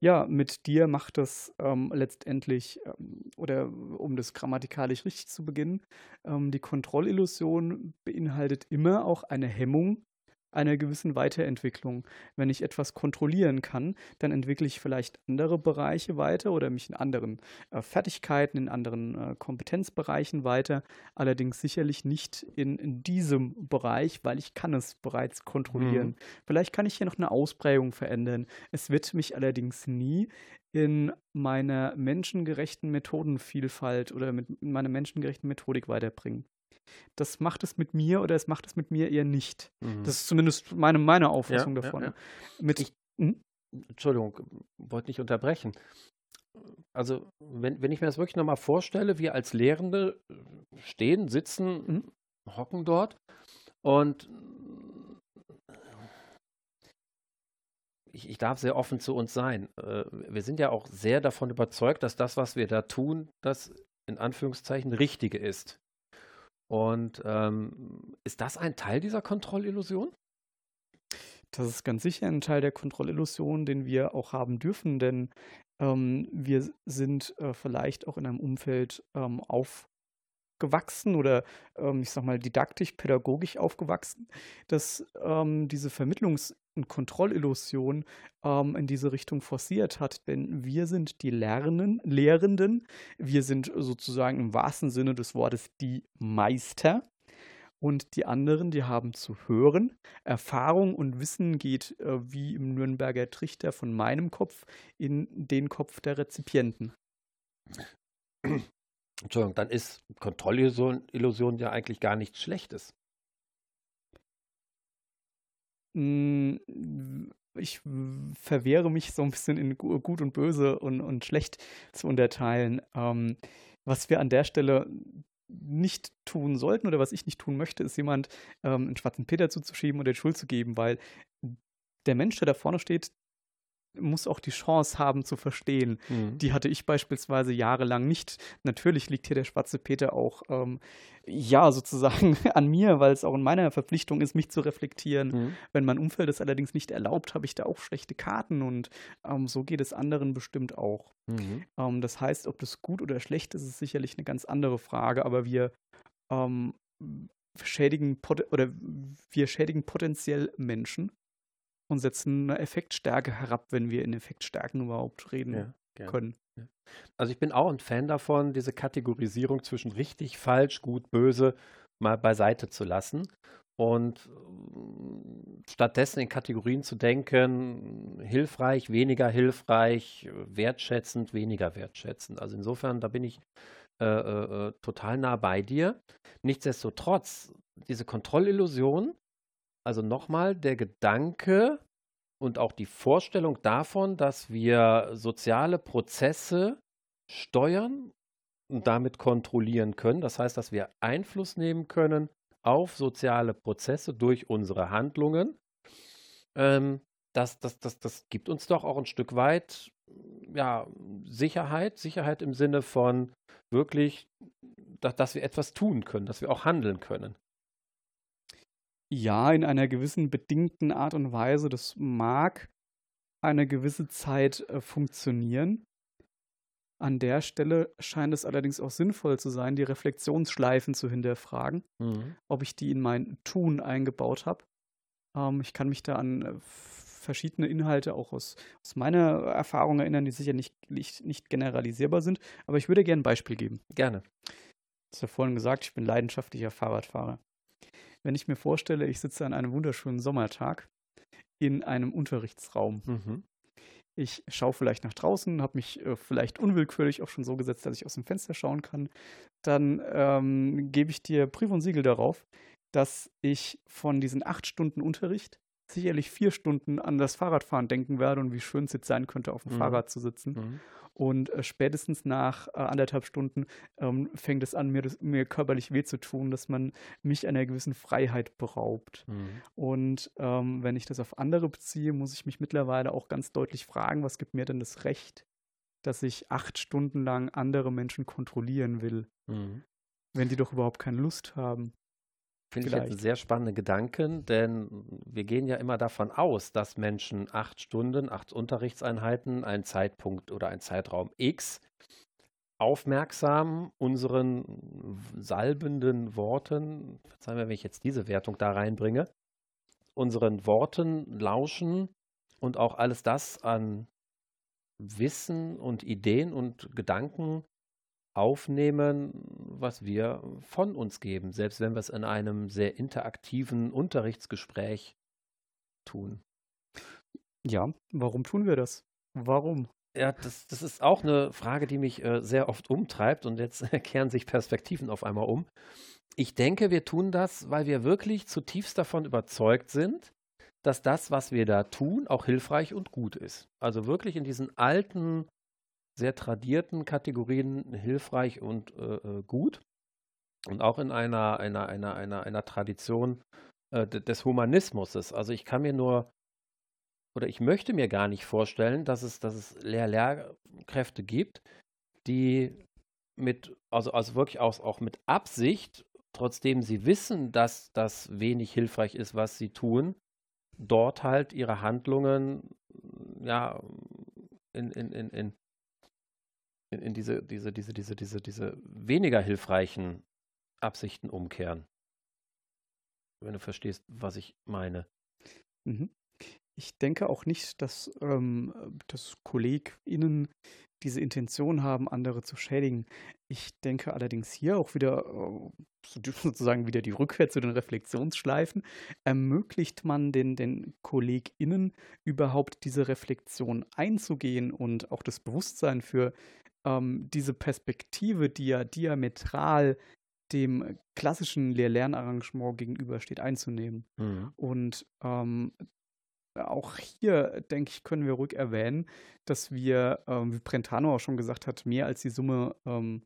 Ja, mit dir macht das ähm, letztendlich, ähm, oder um das grammatikalisch richtig zu beginnen, ähm, die Kontrollillusion beinhaltet immer auch eine Hemmung einer gewissen Weiterentwicklung. Wenn ich etwas kontrollieren kann, dann entwickle ich vielleicht andere Bereiche weiter oder mich in anderen äh, Fertigkeiten, in anderen äh, Kompetenzbereichen weiter. Allerdings sicherlich nicht in, in, diesem Bereich, weil ich kann es bereits kontrollieren. Mhm. Vielleicht kann ich hier noch eine Ausprägung verändern. Es wird mich allerdings nie in meiner menschengerechten Methodenvielfalt oder mit meiner menschengerechten Methodik weiterbringen das macht es mit mir oder es macht es mit mir eher nicht. Mhm. Das ist zumindest meine, meine Auffassung ja, davon. Ja, ja. Mit, ich, hm? Entschuldigung, wollte nicht unterbrechen. Also, wenn, wenn ich mir das wirklich nochmal vorstelle, wir als Lehrende stehen, sitzen, mhm. hocken dort und ich, ich, darf sehr offen zu uns sein. Äh, wir sind ja auch sehr davon überzeugt, dass das, was wir da tun, das in Anführungszeichen Richtige ist. Und ähm, ist das ein Teil dieser Kontrollillusion? Das ist ganz sicher ein Teil der Kontrollillusion, den wir auch haben dürfen, denn ähm, wir sind äh, vielleicht auch in einem Umfeld ähm, aufgewachsen oder ähm, ich sag mal didaktisch, pädagogisch aufgewachsen, dass ähm, diese Vermittlungs- Kontrollillusion ähm, in diese Richtung forciert hat. Denn wir sind die Lernen, Lehrenden, wir sind sozusagen im wahrsten Sinne des Wortes die Meister. Und die anderen, die haben zu hören. Erfahrung und Wissen geht äh, wie im Nürnberger Trichter von meinem Kopf in den Kopf der Rezipienten. Entschuldigung, dann ist Kontrollillusion ja eigentlich gar nichts Schlechtes. Hm, ich verwehre mich so ein bisschen in gut und böse und, und schlecht zu unterteilen. Ähm, was wir an der Stelle nicht tun sollten oder was ich nicht tun möchte, ist jemand ähm, einen schwarzen Peter zuzuschieben oder die Schuld zu geben, weil der Mensch, der da vorne steht, muss auch die Chance haben zu verstehen. Mhm. Die hatte ich beispielsweise jahrelang nicht. Natürlich liegt hier der schwarze Peter auch, ähm, ja, sozusagen an mir, weil es auch in meiner Verpflichtung ist, mich zu reflektieren. Mhm. Wenn mein Umfeld es allerdings nicht erlaubt, habe ich da auch schlechte Karten und ähm, so geht es anderen bestimmt auch. Mhm. Ähm, das heißt, ob das gut oder schlecht ist, ist sicherlich eine ganz andere Frage, aber wir ähm, schädigen oder wir schädigen potenziell Menschen und setzen eine Effektstärke herab, wenn wir in Effektstärken überhaupt reden ja, können. Ja. Also ich bin auch ein Fan davon, diese Kategorisierung zwischen richtig, falsch, gut, böse mal beiseite zu lassen und äh, stattdessen in Kategorien zu denken, hilfreich, weniger hilfreich, wertschätzend, weniger wertschätzend. Also insofern, da bin ich äh, äh, äh total nah bei dir. Nichtsdestotrotz, diese Kontrollillusion, also nochmal der Gedanke und auch die Vorstellung davon, dass wir soziale Prozesse steuern und damit kontrollieren können. Das heißt, dass wir Einfluss nehmen können auf soziale Prozesse durch unsere Handlungen. Ähm, das, das, das, das gibt uns doch auch ein Stück weit ja, Sicherheit, Sicherheit im Sinne von wirklich, dass, dass wir etwas tun können, dass wir auch handeln können. Ja, in einer gewissen bedingten Art und Weise. Das mag eine gewisse Zeit äh, funktionieren. An der Stelle scheint es allerdings auch sinnvoll zu sein, die Reflexionsschleifen zu hinterfragen, mhm. ob ich die in mein Tun eingebaut habe. Ähm, ich kann mich da an äh, verschiedene Inhalte auch aus, aus meiner Erfahrung erinnern, die sicher nicht, nicht, nicht generalisierbar sind, aber ich würde gerne ein Beispiel geben. Gerne. Ich habe ja vorhin gesagt, ich bin leidenschaftlicher Fahrradfahrer. Wenn ich mir vorstelle, ich sitze an einem wunderschönen Sommertag in einem Unterrichtsraum mhm. Ich schaue vielleicht nach draußen, habe mich äh, vielleicht unwillkürlich auch schon so gesetzt, dass ich aus dem Fenster schauen kann. Dann ähm, gebe ich dir Brief und Siegel darauf, dass ich von diesen acht Stunden Unterricht sicherlich vier Stunden an das Fahrradfahren denken werde und wie schön es jetzt sein könnte, auf dem mhm. Fahrrad zu sitzen. Mhm. Und äh, spätestens nach äh, anderthalb Stunden ähm, fängt es an, mir, das, mir körperlich weh zu tun, dass man mich einer gewissen Freiheit beraubt. Mhm. Und ähm, wenn ich das auf andere beziehe, muss ich mich mittlerweile auch ganz deutlich fragen, was gibt mir denn das Recht, dass ich acht Stunden lang andere Menschen kontrollieren will, mhm. wenn die doch überhaupt keine Lust haben. Finde ich jetzt einen sehr spannenden Gedanken, denn wir gehen ja immer davon aus, dass Menschen acht Stunden, acht Unterrichtseinheiten, einen Zeitpunkt oder einen Zeitraum X aufmerksam unseren salbenden Worten, verzeihen wir, wenn ich jetzt diese Wertung da reinbringe, unseren Worten lauschen und auch alles das an Wissen und Ideen und Gedanken aufnehmen, was wir von uns geben, selbst wenn wir es in einem sehr interaktiven Unterrichtsgespräch tun. Ja, warum tun wir das? Warum? Ja, das, das ist auch eine Frage, die mich äh, sehr oft umtreibt und jetzt kehren sich Perspektiven auf einmal um. Ich denke, wir tun das, weil wir wirklich zutiefst davon überzeugt sind, dass das, was wir da tun, auch hilfreich und gut ist. Also wirklich in diesen alten sehr tradierten Kategorien hilfreich und äh, äh gut. Und auch in einer, einer, einer, einer, einer Tradition äh, des Humanismus. Also ich kann mir nur oder ich möchte mir gar nicht vorstellen, dass es, dass es Lehr Lehrkräfte gibt, die mit, also, also wirklich auch, auch mit Absicht, trotzdem sie wissen, dass das wenig hilfreich ist, was sie tun, dort halt ihre Handlungen ja in, in, in, in in, in diese, diese, diese, diese, diese, diese weniger hilfreichen Absichten umkehren. Wenn du verstehst, was ich meine. Mhm. Ich denke auch nicht, dass, ähm, dass KollegInnen diese Intention haben, andere zu schädigen. Ich denke allerdings hier auch wieder, äh, sozusagen wieder die Rückkehr zu den Reflexionsschleifen, ermöglicht man den, den KollegInnen überhaupt diese Reflexion einzugehen und auch das Bewusstsein für ähm, diese Perspektive, die ja diametral dem klassischen Lehr-Lernarrangement gegenübersteht, einzunehmen. Mhm. Und ähm, auch hier, denke ich, können wir ruhig erwähnen, dass wir, ähm, wie Brentano auch schon gesagt hat, mehr als die Summe ähm,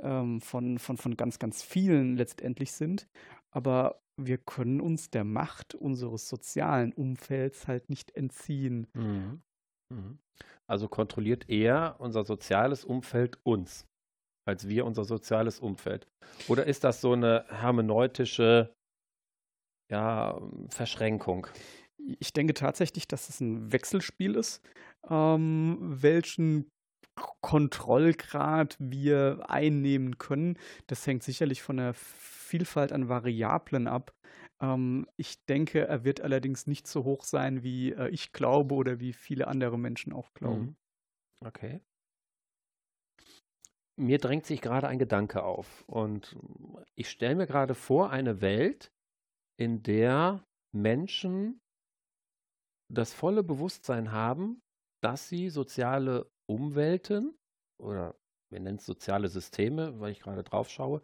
ähm, von, von, von ganz, ganz vielen letztendlich sind. Aber wir können uns der Macht unseres sozialen Umfelds halt nicht entziehen. Mhm. Mhm. Also kontrolliert eher unser soziales Umfeld uns, als wir unser soziales Umfeld. Oder ist das so eine hermeneutische ja, Verschränkung? Ich denke tatsächlich, dass es ein Wechselspiel ist, ähm, welchen Kontrollgrad wir einnehmen können. Das hängt sicherlich von der Vielfalt an Variablen ab, ähm, ich denke, er wird allerdings nicht so hoch sein, wie äh, ich glaube oder wie viele andere Menschen auch glauben. Mhm. Okay. Mir drängt sich gerade ein Gedanke auf und ich stelle mir gerade vor, eine Welt, in der Menschen das volle Bewusstsein haben, dass sie soziale Umwelten oder wir nennen es soziale Systeme, weil ich gerade drauf schaue,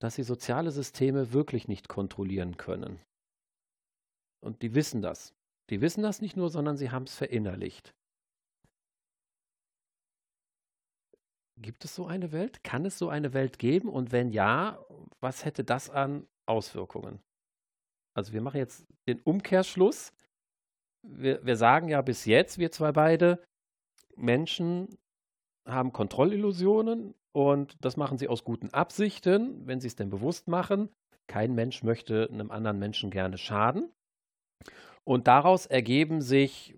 dass sie soziale Systeme wirklich nicht kontrollieren können. Und die wissen das. Die wissen das nicht nur, sondern sie haben es verinnerlicht. Gibt es so eine Welt? Kann es so eine Welt geben? Und wenn ja, was hätte das an Auswirkungen? Also wir machen jetzt den Umkehrschluss. Wir, wir sagen ja bis jetzt, wir zwei beide, Menschen haben Kontrollillusionen und das machen sie aus guten Absichten, wenn sie es denn bewusst machen. Kein Mensch möchte einem anderen Menschen gerne schaden. Und daraus ergeben sich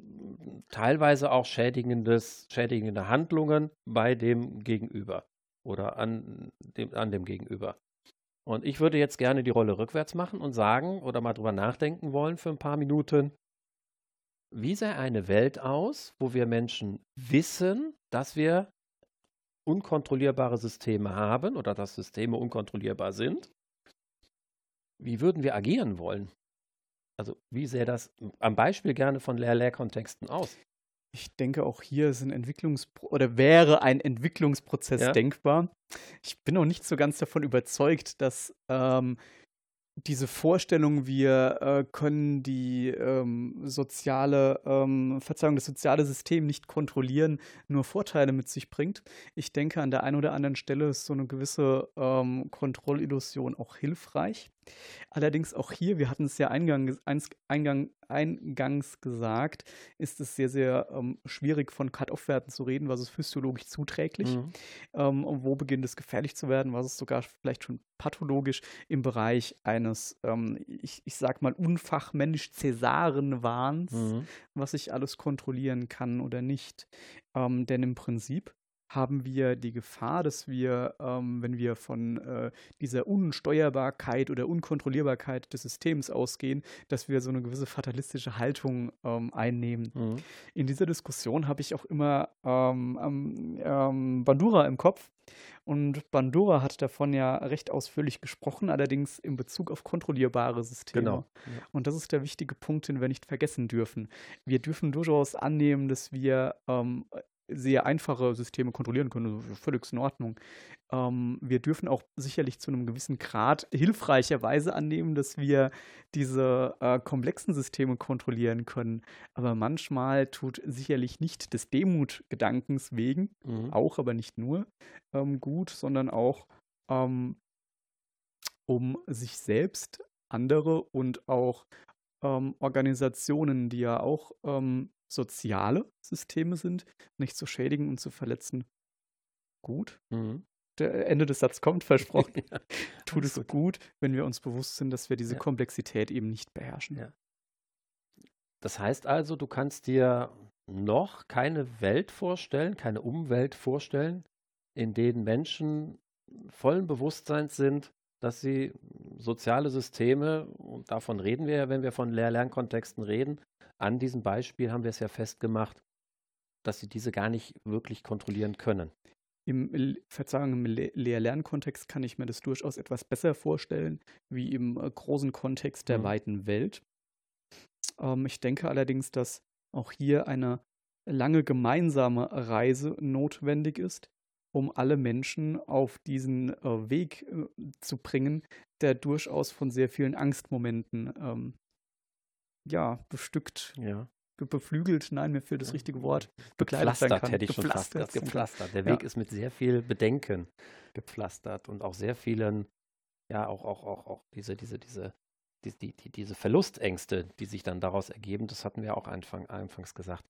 teilweise auch schädigende Handlungen bei dem Gegenüber oder an dem, an dem Gegenüber. Und ich würde jetzt gerne die Rolle rückwärts machen und sagen oder mal drüber nachdenken wollen für ein paar Minuten, wie sähe eine Welt aus, wo wir Menschen wissen, dass wir unkontrollierbare Systeme haben oder dass Systeme unkontrollierbar sind? Wie würden wir agieren wollen? Also wie sähe das am Beispiel gerne von Lehr-Lehr-Kontexten aus? Ich denke, auch hier ist ein Entwicklungs oder wäre ein Entwicklungsprozess ja. denkbar. Ich bin noch nicht so ganz davon überzeugt, dass ähm, diese Vorstellung, wir äh, können die ähm, soziale, ähm, Verzeihung, das soziale System nicht kontrollieren, nur Vorteile mit sich bringt. Ich denke, an der einen oder anderen Stelle ist so eine gewisse ähm, Kontrollillusion auch hilfreich. Allerdings auch hier, wir hatten es ja eingang, eingang, eingangs gesagt, ist es sehr, sehr ähm, schwierig von Cut-Off-Werten zu reden, was ist physiologisch zuträglich, mhm. ähm, wo beginnt es gefährlich zu werden, was ist sogar vielleicht schon pathologisch im Bereich eines, ähm, ich, ich sag mal, unfachmännisch-Cäsaren-Wahns, mhm. was ich alles kontrollieren kann oder nicht. Ähm, denn im Prinzip haben wir die Gefahr, dass wir, ähm, wenn wir von äh, dieser Unsteuerbarkeit oder Unkontrollierbarkeit des Systems ausgehen, dass wir so eine gewisse fatalistische Haltung ähm, einnehmen. Mhm. In dieser Diskussion habe ich auch immer ähm, ähm, Bandura im Kopf. Und Bandura hat davon ja recht ausführlich gesprochen, allerdings in Bezug auf kontrollierbare Systeme. Genau. Ja. Und das ist der wichtige Punkt, den wir nicht vergessen dürfen. Wir dürfen durchaus annehmen, dass wir ähm, sehr einfache Systeme kontrollieren können. Völlig in Ordnung. Ähm, wir dürfen auch sicherlich zu einem gewissen Grad hilfreicherweise annehmen, dass wir diese äh, komplexen Systeme kontrollieren können. Aber manchmal tut sicherlich nicht des Demutgedankens wegen, mhm. auch aber nicht nur ähm, gut, sondern auch ähm, um sich selbst, andere und auch ähm, Organisationen, die ja auch ähm, soziale Systeme sind, nicht zu schädigen und zu verletzen. Gut. Mhm. Der Ende des Satzes kommt, versprochen. ja, Tut es gut. gut. wenn wir uns bewusst sind, dass wir diese ja. Komplexität eben nicht beherrschen. Ja. Das heißt also, du kannst dir noch keine Welt vorstellen, keine Umwelt vorstellen, in denen Menschen vollen Bewusstseins sind, dass sie soziale Systeme, und davon reden wir ja, wenn wir von Lehr-Lernkontexten reden, an diesem Beispiel haben wir es ja festgemacht, dass sie diese gar nicht wirklich kontrollieren können. Im, Verzeihung, im Lehr-Lernkontext kann ich mir das durchaus etwas besser vorstellen, wie im äh, großen Kontext der mhm. weiten Welt. Ähm, ich denke allerdings, dass auch hier eine lange gemeinsame Reise notwendig ist, um alle Menschen auf diesen äh, Weg äh, zu bringen, der durchaus von sehr vielen Angstmomenten ähm, ja, bestückt, ja. beflügelt, nein, mir fehlt das richtige Wort, begleitet gepflastert, hätte ich schon fast gesagt, gepflastert. Der Weg ist mit sehr viel Bedenken gepflastert und auch sehr vielen, ja, auch, auch, auch, auch diese, diese, diese, die, die, die, diese Verlustängste, die sich dann daraus ergeben, das hatten wir auch Anfang, anfangs gesagt.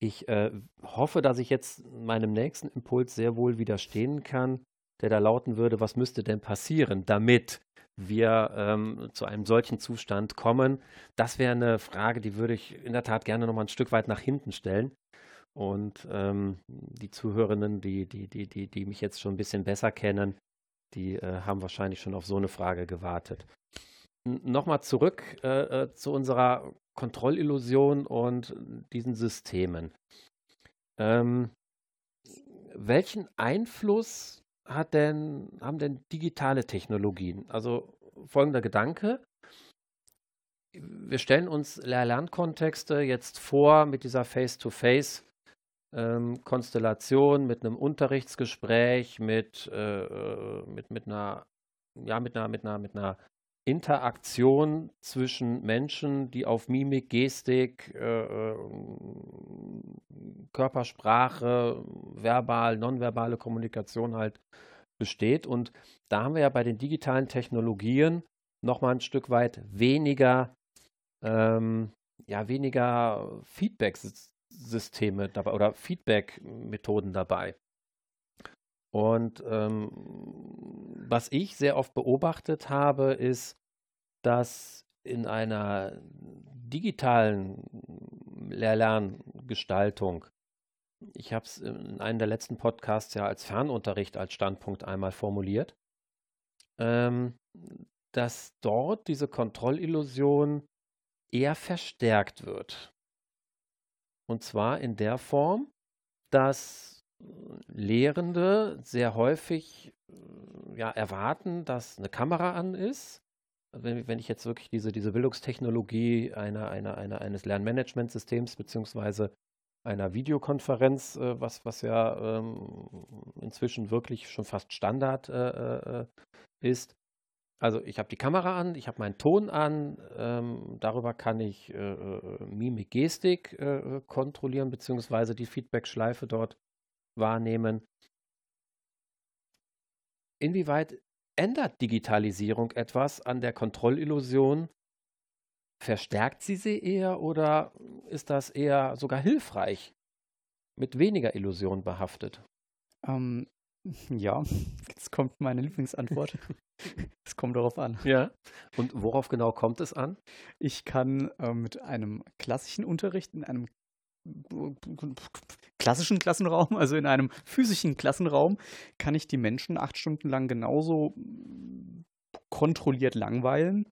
Ich äh, hoffe, dass ich jetzt meinem nächsten Impuls sehr wohl widerstehen kann, der da lauten würde, was müsste denn passieren, damit wir ähm, zu einem solchen Zustand kommen. Das wäre eine Frage, die würde ich in der Tat gerne noch mal ein Stück weit nach hinten stellen. Und ähm, die Zuhörenden, die, die, die, die, die mich jetzt schon ein bisschen besser kennen, die äh, haben wahrscheinlich schon auf so eine Frage gewartet. Nochmal zurück äh, äh, zu unserer Kontrollillusion und diesen Systemen. Ähm, welchen Einfluss hat denn, haben denn digitale Technologien? Also folgender Gedanke. wir stellen uns Lehr-Lernkontexte jetzt vor mit dieser Face-to-Face ähm, mit einem Unterrichtsgespräch, mit, äh, äh, mit, mit einer, ja, mit einer, mit einer, mit einer Interaktion zwischen Menschen, die auf Mimik, Gestik, äh, äh Körpersprache, verbal, nonverbale Kommunikation halt besteht. Und da haben wir ja bei den digitalen Technologien nochmal ein Stück weit weniger, ähm, ja, weniger Feedback-Systeme dabei oder Feedback-Methoden dabei. Und ähm, was ich sehr oft beobachtet habe, ist, dass in einer digitalen Lehr-Lerngestaltung, ich habe es in einem der letzten Podcasts ja als Fernunterricht als Standpunkt einmal formuliert, ähm, dass dort diese Kontrollillusion eher verstärkt wird. Und zwar in der Form, dass Lehrende sehr häufig ja, erwarten, dass eine Kamera an ist. Wenn, wenn ich jetzt wirklich diese, diese Bildungstechnologie einer, einer, einer, eines Lernmanagementsystems beziehungsweise einer Videokonferenz, äh, was, was ja ähm, inzwischen wirklich schon fast Standard äh, äh, ist, also ich habe die Kamera an, ich habe meinen Ton an, ähm, darüber kann ich äh, äh Mimik, Gestik äh, kontrollieren, beziehungsweise die Feedback-Schleife dort wahrnehmen. Inwieweit ändert Digitalisierung etwas an der Kontrollillusion? Verstärkt sie sie eher oder ist das eher sogar hilfreich, mit weniger Illusion behaftet? Ähm, ja, jetzt kommt meine Lieblingsantwort. Es kommt darauf an. Ja. Und worauf genau kommt es an? Ich kann äh, mit einem klassischen Unterricht in einem klassischen Klassenraum, also in einem physischen Klassenraum, kann ich die Menschen acht Stunden lang genauso kontrolliert langweilen,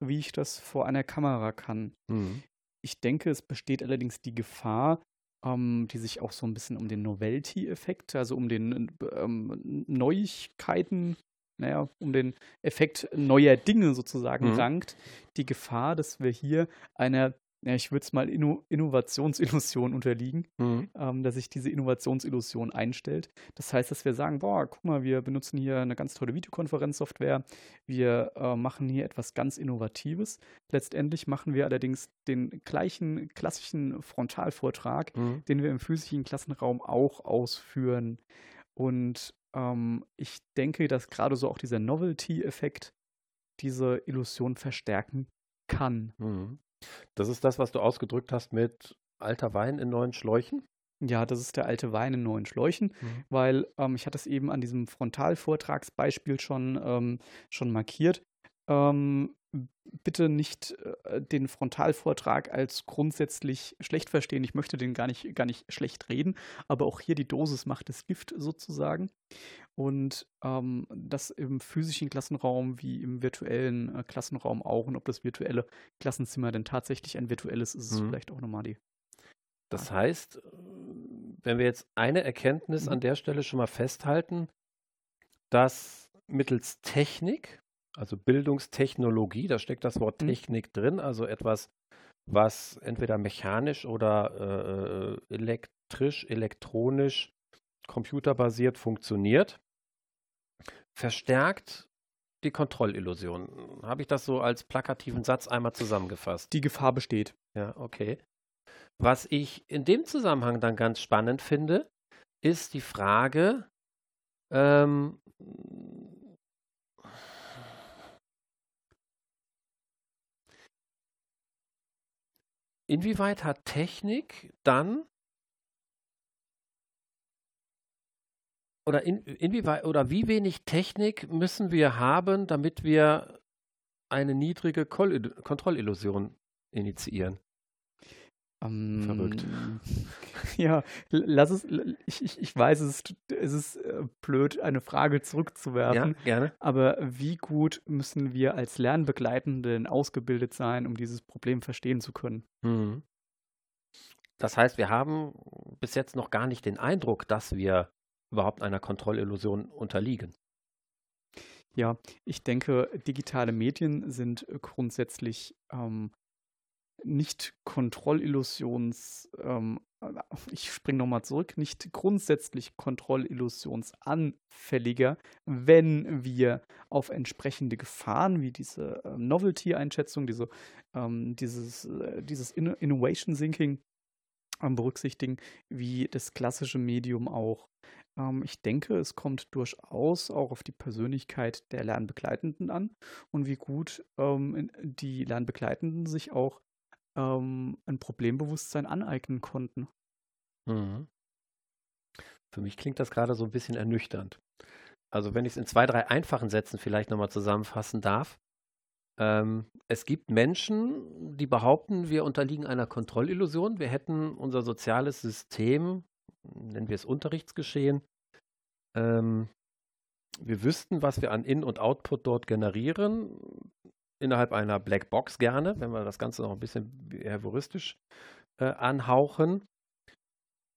wie ich das vor einer Kamera kann. Mhm. Ich denke, es besteht allerdings die Gefahr, ähm, die sich auch so ein bisschen um den Novelty-Effekt, also um den ähm, Neuigkeiten, naja, um den Effekt neuer Dinge sozusagen mhm. rankt. Die Gefahr, dass wir hier einer ja, ich würde es mal Inno Innovationsillusion unterliegen, mhm. ähm, dass sich diese Innovationsillusion einstellt. Das heißt, dass wir sagen, boah, guck mal, wir benutzen hier eine ganz tolle Videokonferenzsoftware, wir äh, machen hier etwas ganz Innovatives. Letztendlich machen wir allerdings den gleichen klassischen Frontalvortrag, mhm. den wir im physischen Klassenraum auch ausführen. Und ähm, ich denke, dass gerade so auch dieser Novelty-Effekt diese Illusion verstärken kann. Mhm. Das ist das, was du ausgedrückt hast mit alter Wein in neuen Schläuchen? Ja, das ist der alte Wein in neuen Schläuchen, mhm. weil ähm, ich hatte es eben an diesem Frontalvortragsbeispiel schon, ähm, schon markiert. Ähm, bitte nicht äh, den Frontalvortrag als grundsätzlich schlecht verstehen. Ich möchte den gar nicht, gar nicht schlecht reden, aber auch hier die Dosis macht das Gift sozusagen. Und ähm, das im physischen Klassenraum wie im virtuellen äh, Klassenraum auch. Und ob das virtuelle Klassenzimmer denn tatsächlich ein virtuelles ist, ist mhm. vielleicht auch nochmal die. Das heißt, wenn wir jetzt eine Erkenntnis mhm. an der Stelle schon mal festhalten, dass mittels Technik also Bildungstechnologie, da steckt das Wort mhm. Technik drin, also etwas, was entweder mechanisch oder äh, elektrisch, elektronisch, computerbasiert funktioniert, verstärkt die Kontrollillusion. Habe ich das so als plakativen Satz einmal zusammengefasst? Die Gefahr besteht. Ja, okay. Was ich in dem Zusammenhang dann ganz spannend finde, ist die Frage, ähm, Inwieweit hat Technik dann oder in, inwieweit oder wie wenig Technik müssen wir haben, damit wir eine niedrige Kontrollillusion initiieren? Ähm, Verrückt. Ja, lass es, ich, ich, ich weiß, es ist, es ist äh, blöd, eine Frage zurückzuwerfen. Ja, gerne. Aber wie gut müssen wir als Lernbegleitenden ausgebildet sein, um dieses Problem verstehen zu können? Mhm. Das heißt, wir haben bis jetzt noch gar nicht den Eindruck, dass wir überhaupt einer Kontrollillusion unterliegen. Ja, ich denke, digitale Medien sind grundsätzlich ähm, nicht Kontrollillusions, ähm, ich springe nochmal zurück, nicht grundsätzlich kontrollillusionsanfälliger, wenn wir auf entsprechende Gefahren wie diese äh, Novelty-Einschätzung, diese, ähm, dieses, äh, dieses In Innovation Thinking ähm, berücksichtigen, wie das klassische Medium auch. Ähm, ich denke, es kommt durchaus auch auf die Persönlichkeit der Lernbegleitenden an und wie gut ähm, die Lernbegleitenden sich auch ähm, ein Problembewusstsein aneignen konnten. Mhm. Für mich klingt das gerade so ein bisschen ernüchternd. Also wenn ich es in zwei, drei einfachen Sätzen vielleicht nochmal zusammenfassen darf. Ähm, es gibt Menschen, die behaupten, wir unterliegen einer Kontrollillusion. Wir hätten unser soziales System, nennen wir es Unterrichtsgeschehen, ähm, wir wüssten, was wir an In- und Output dort generieren, innerhalb einer Blackbox gerne, wenn wir das Ganze noch ein bisschen heuristisch äh, anhauchen.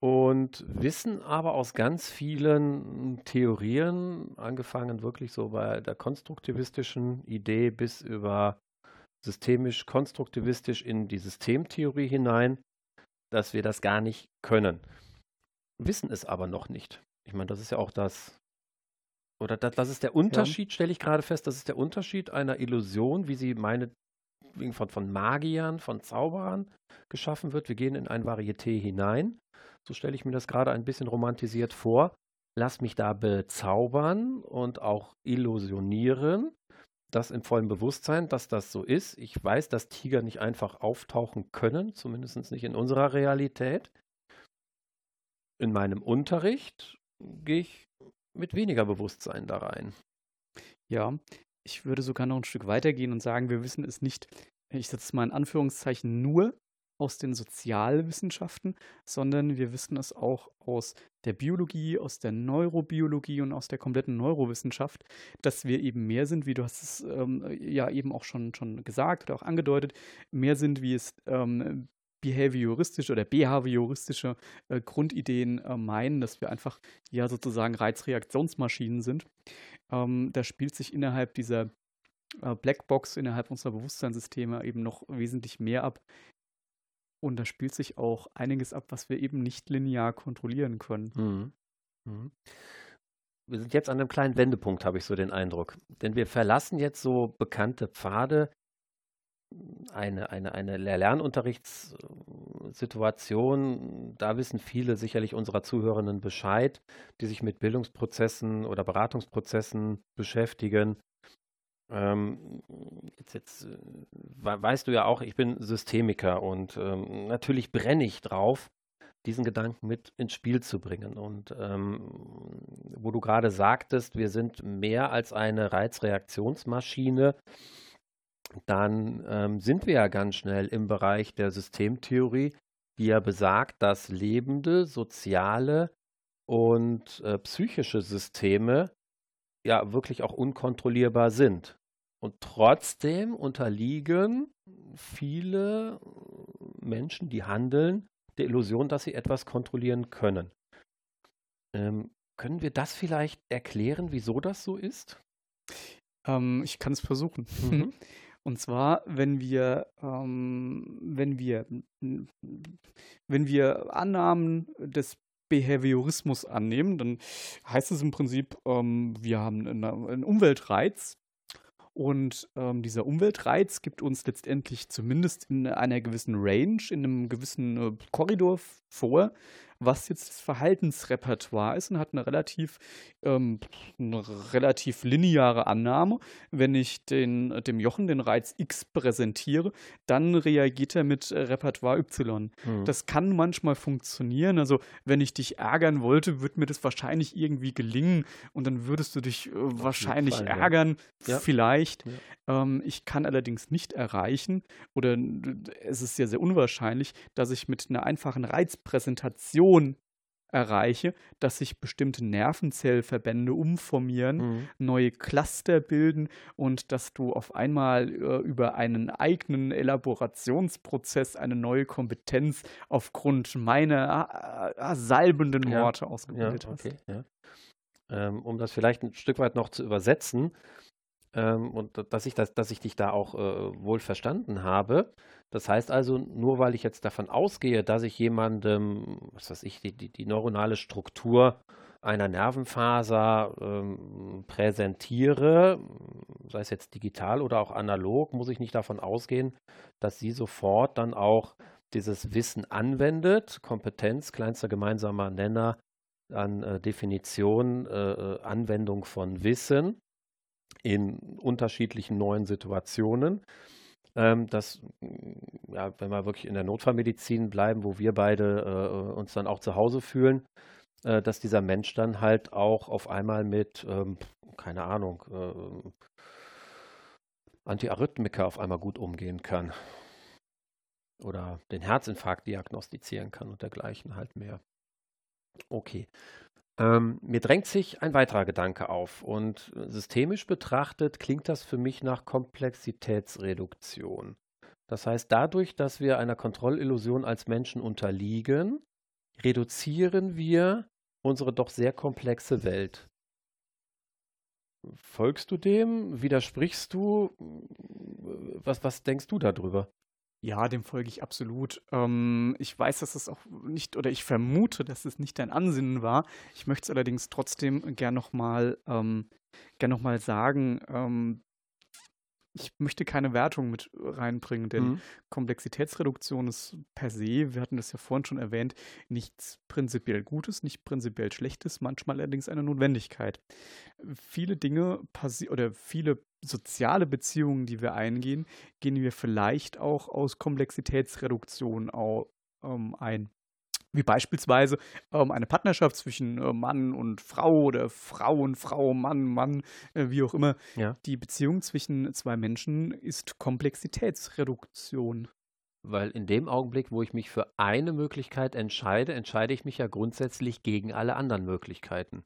Und wissen aber aus ganz vielen Theorien, angefangen wirklich so bei der konstruktivistischen Idee bis über systemisch-konstruktivistisch in die Systemtheorie hinein, dass wir das gar nicht können. Wissen es aber noch nicht. Ich meine, das ist ja auch das, oder das, das ist der Unterschied, ja. stelle ich gerade fest, das ist der Unterschied einer Illusion, wie sie meine von, von Magiern, von Zauberern geschaffen wird. Wir gehen in ein Varieté hinein so stelle ich mir das gerade ein bisschen romantisiert vor. Lass mich da bezaubern und auch illusionieren. Das im vollen Bewusstsein, dass das so ist. Ich weiß, dass Tiger nicht einfach auftauchen können, zumindest nicht in unserer Realität. In meinem Unterricht gehe ich mit weniger Bewusstsein da rein. Ja, ich würde sogar noch ein Stück weitergehen und sagen, wir wissen es nicht, ich setze es mal in Anführungszeichen nur aus den Sozialwissenschaften, sondern wir wissen es auch aus der Biologie, aus der Neurobiologie und aus der kompletten Neurowissenschaft, dass wir eben mehr sind, wie du hast es ähm, ja eben auch schon, schon gesagt oder auch angedeutet, mehr sind, wie es ähm, behavioristische oder behavioristische äh, Grundideen äh, meinen, dass wir einfach ja sozusagen Reizreaktionsmaschinen sind. Ähm, da spielt sich innerhalb dieser äh, Blackbox, innerhalb unserer Bewusstseinssysteme eben noch wesentlich mehr ab, und da spielt sich auch einiges ab, was wir eben nicht linear kontrollieren können. Mhm. Mhm. Wir sind jetzt an einem kleinen Wendepunkt, habe ich so den Eindruck. Denn wir verlassen jetzt so bekannte Pfade, eine, eine, eine Lernunterrichtssituation, da wissen viele sicherlich unserer Zuhörenden Bescheid, die sich mit Bildungsprozessen oder Beratungsprozessen beschäftigen. Ähm, jetzt, jetzt äh, weißt du ja auch, ich bin Systemiker und ähm, natürlich brenne ich drauf, diesen Gedanken mit ins Spiel zu bringen. Und ähm, wo du gerade sagtest, wir sind mehr als eine Reizreaktionsmaschine, dann ähm, sind wir ja ganz schnell im Bereich der Systemtheorie, die ja besagt, dass lebende, soziale und äh, psychische Systeme ja wirklich auch unkontrollierbar sind. Und trotzdem unterliegen viele Menschen, die handeln, der Illusion, dass sie etwas kontrollieren können. Ähm, können wir das vielleicht erklären, wieso das so ist? Ähm, ich kann es versuchen. Mhm. Und zwar, wenn wir, ähm, wenn wir, wenn wir Annahmen des Behaviorismus annehmen, dann heißt es im Prinzip, ähm, wir haben einen Umweltreiz, und ähm, dieser Umweltreiz gibt uns letztendlich zumindest in einer gewissen Range, in einem gewissen äh, Korridor vor, was jetzt das Verhaltensrepertoire ist und hat eine relativ, ähm, eine relativ lineare Annahme. Wenn ich den, dem Jochen den Reiz X präsentiere, dann reagiert er mit Repertoire Y. Mhm. Das kann manchmal funktionieren. Also, wenn ich dich ärgern wollte, würde mir das wahrscheinlich irgendwie gelingen und dann würdest du dich äh, wahrscheinlich Fall, ärgern. Ja. Vielleicht. Ja. Ähm, ich kann allerdings nicht erreichen oder es ist sehr, sehr unwahrscheinlich, dass ich mit einer einfachen Reizpräsentation Information erreiche, dass sich bestimmte Nervenzellverbände umformieren, mhm. neue Cluster bilden und dass du auf einmal äh, über einen eigenen Elaborationsprozess eine neue Kompetenz aufgrund meiner äh, äh, salbenden ja. Worte ausgebildet ja, okay, hast. Ja. Ähm, um das vielleicht ein Stück weit noch zu übersetzen, ähm, und dass ich, das, dass ich dich da auch äh, wohl verstanden habe. Das heißt also, nur weil ich jetzt davon ausgehe, dass ich jemandem, was weiß ich, die, die, die neuronale Struktur einer Nervenfaser ähm, präsentiere, sei es jetzt digital oder auch analog, muss ich nicht davon ausgehen, dass sie sofort dann auch dieses Wissen anwendet. Kompetenz, kleinster gemeinsamer Nenner an äh, Definition, äh, äh Anwendung von Wissen in unterschiedlichen neuen Situationen. Ähm, dass, ja, wenn wir wirklich in der Notfallmedizin bleiben, wo wir beide äh, uns dann auch zu Hause fühlen, äh, dass dieser Mensch dann halt auch auf einmal mit, ähm, keine Ahnung, äh, Antiarrhythmika auf einmal gut umgehen kann. Oder den Herzinfarkt diagnostizieren kann und dergleichen halt mehr. Okay. Ähm, mir drängt sich ein weiterer Gedanke auf und systemisch betrachtet klingt das für mich nach Komplexitätsreduktion. Das heißt, dadurch, dass wir einer Kontrollillusion als Menschen unterliegen, reduzieren wir unsere doch sehr komplexe Welt. Folgst du dem? Widersprichst du? Was, was denkst du darüber? Ja, dem folge ich absolut. Ähm, ich weiß, dass es auch nicht, oder ich vermute, dass es nicht dein Ansinnen war. Ich möchte es allerdings trotzdem gern nochmal ähm, gern noch sagen. Ähm, ich möchte keine Wertung mit reinbringen, denn mhm. Komplexitätsreduktion ist per se, wir hatten das ja vorhin schon erwähnt, nichts prinzipiell Gutes, nicht prinzipiell Schlechtes, manchmal allerdings eine Notwendigkeit. Viele Dinge passieren oder viele soziale Beziehungen, die wir eingehen, gehen wir vielleicht auch aus Komplexitätsreduktion au, ähm, ein wie beispielsweise ähm, eine Partnerschaft zwischen äh, Mann und Frau oder Frau und Frau, Mann, Mann, äh, wie auch immer. Ja. Die Beziehung zwischen zwei Menschen ist Komplexitätsreduktion. Weil in dem Augenblick, wo ich mich für eine Möglichkeit entscheide, entscheide ich mich ja grundsätzlich gegen alle anderen Möglichkeiten.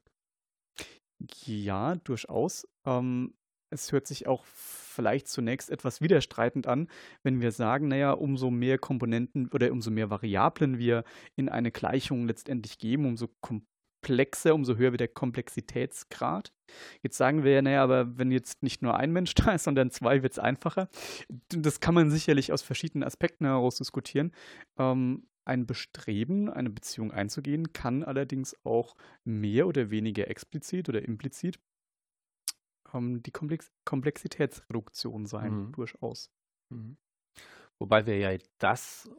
Ja, durchaus. Ähm, es hört sich auch vielleicht zunächst etwas widerstreitend an, wenn wir sagen, naja, umso mehr Komponenten oder umso mehr Variablen wir in eine Gleichung letztendlich geben, umso komplexer, umso höher wird der Komplexitätsgrad. Jetzt sagen wir ja, naja, aber wenn jetzt nicht nur ein Mensch da ist, sondern zwei, wird es einfacher. Das kann man sicherlich aus verschiedenen Aspekten heraus diskutieren. Ähm, ein Bestreben, eine Beziehung einzugehen, kann allerdings auch mehr oder weniger explizit oder implizit ähm, die Komplex Komplexitätsreduktion sein, mhm. durchaus. Mhm. Wobei wir ja das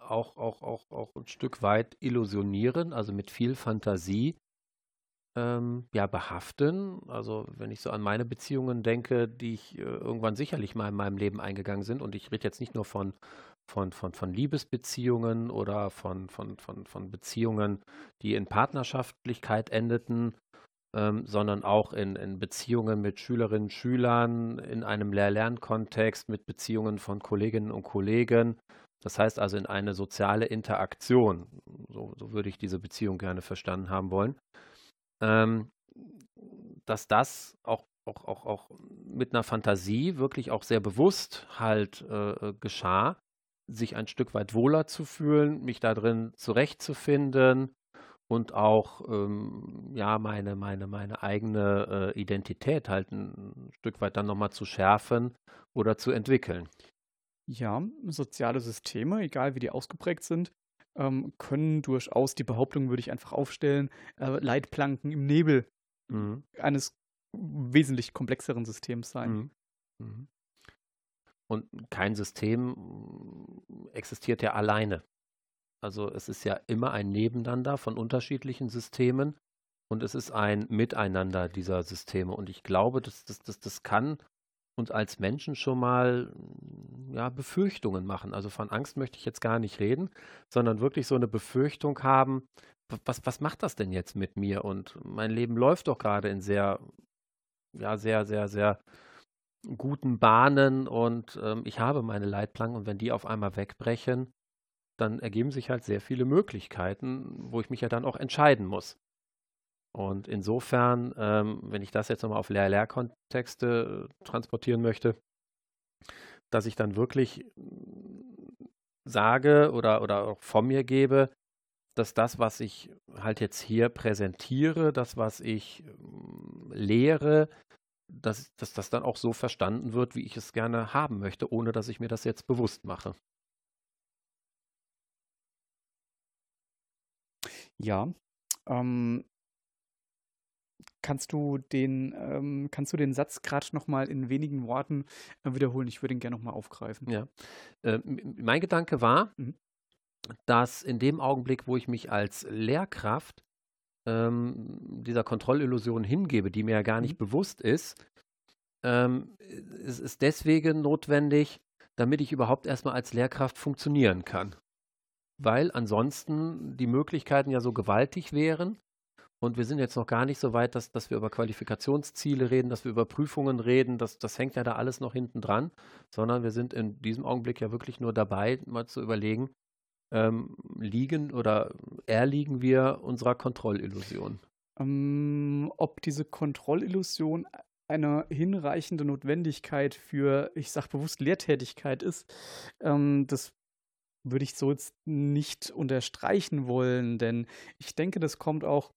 auch, auch, auch, auch ein Stück weit illusionieren, also mit viel Fantasie ähm, ja, behaften. Also wenn ich so an meine Beziehungen denke, die ich äh, irgendwann sicherlich mal in meinem Leben eingegangen sind, und ich rede jetzt nicht nur von, von, von, von Liebesbeziehungen oder von, von, von, von Beziehungen, die in Partnerschaftlichkeit endeten, ähm, sondern auch in, in Beziehungen mit Schülerinnen und Schülern, in einem Lehr-Lern-Kontext, mit Beziehungen von Kolleginnen und Kollegen. Das heißt also in eine soziale Interaktion. So, so würde ich diese Beziehung gerne verstanden haben wollen. Ähm, dass das auch, auch, auch, auch mit einer Fantasie wirklich auch sehr bewusst halt äh, geschah, sich ein Stück weit wohler zu fühlen, mich da drin zurechtzufinden, und auch ähm, ja meine meine meine eigene äh, Identität halt ein Stück weit dann nochmal zu schärfen oder zu entwickeln. Ja, soziale Systeme, egal wie die ausgeprägt sind, ähm, können durchaus die Behauptung, würde ich einfach aufstellen, äh, Leitplanken im Nebel mhm. eines wesentlich komplexeren Systems sein. Mhm. Mhm. Und kein System existiert ja alleine. Also es ist ja immer ein Nebeneinander von unterschiedlichen Systemen und es ist ein Miteinander dieser Systeme. Und ich glaube, das, das, das, das kann uns als Menschen schon mal ja, Befürchtungen machen. Also von Angst möchte ich jetzt gar nicht reden, sondern wirklich so eine Befürchtung haben, was, was macht das denn jetzt mit mir? Und mein Leben läuft doch gerade in sehr, ja, sehr, sehr, sehr guten Bahnen und ähm, ich habe meine Leitplanken und wenn die auf einmal wegbrechen, dann ergeben sich halt sehr viele Möglichkeiten, wo ich mich ja dann auch entscheiden muss. Und insofern, ähm, wenn ich das jetzt nochmal auf Lehr-Lehr-Kontexte äh, transportieren möchte, dass ich dann wirklich sage oder, oder auch von mir gebe, dass das, was ich halt jetzt hier präsentiere, das, was ich äh, lehre, dass, dass das dann auch so verstanden wird, wie ich es gerne haben möchte, ohne dass ich mir das jetzt bewusst mache. Ja, ähm, kannst du den, ähm, kannst du den Satz gerade noch mal in wenigen Worten äh, wiederholen? Ich würde ihn gerne noch mal aufgreifen. Ja. Äh, mein Gedanke war, mhm. dass in dem Augenblick, wo ich mich als Lehrkraft ähm, dieser Kontrollillusion hingebe, die mir ja gar nicht mhm. bewusst ist, ähm, es ist deswegen notwendig, damit ich überhaupt erstmal als Lehrkraft funktionieren kann. Weil ansonsten die Möglichkeiten ja so gewaltig wären. Und wir sind jetzt noch gar nicht so weit, dass, dass wir über Qualifikationsziele reden, dass wir über Prüfungen reden. Das, das hängt ja da alles noch hinten dran. Sondern wir sind in diesem Augenblick ja wirklich nur dabei, mal zu überlegen, ähm, liegen oder erliegen wir unserer Kontrollillusion? Ähm, ob diese Kontrollillusion eine hinreichende Notwendigkeit für, ich sage bewusst, Lehrtätigkeit ist, ähm, das würde ich so jetzt nicht unterstreichen wollen, denn ich denke, das kommt auch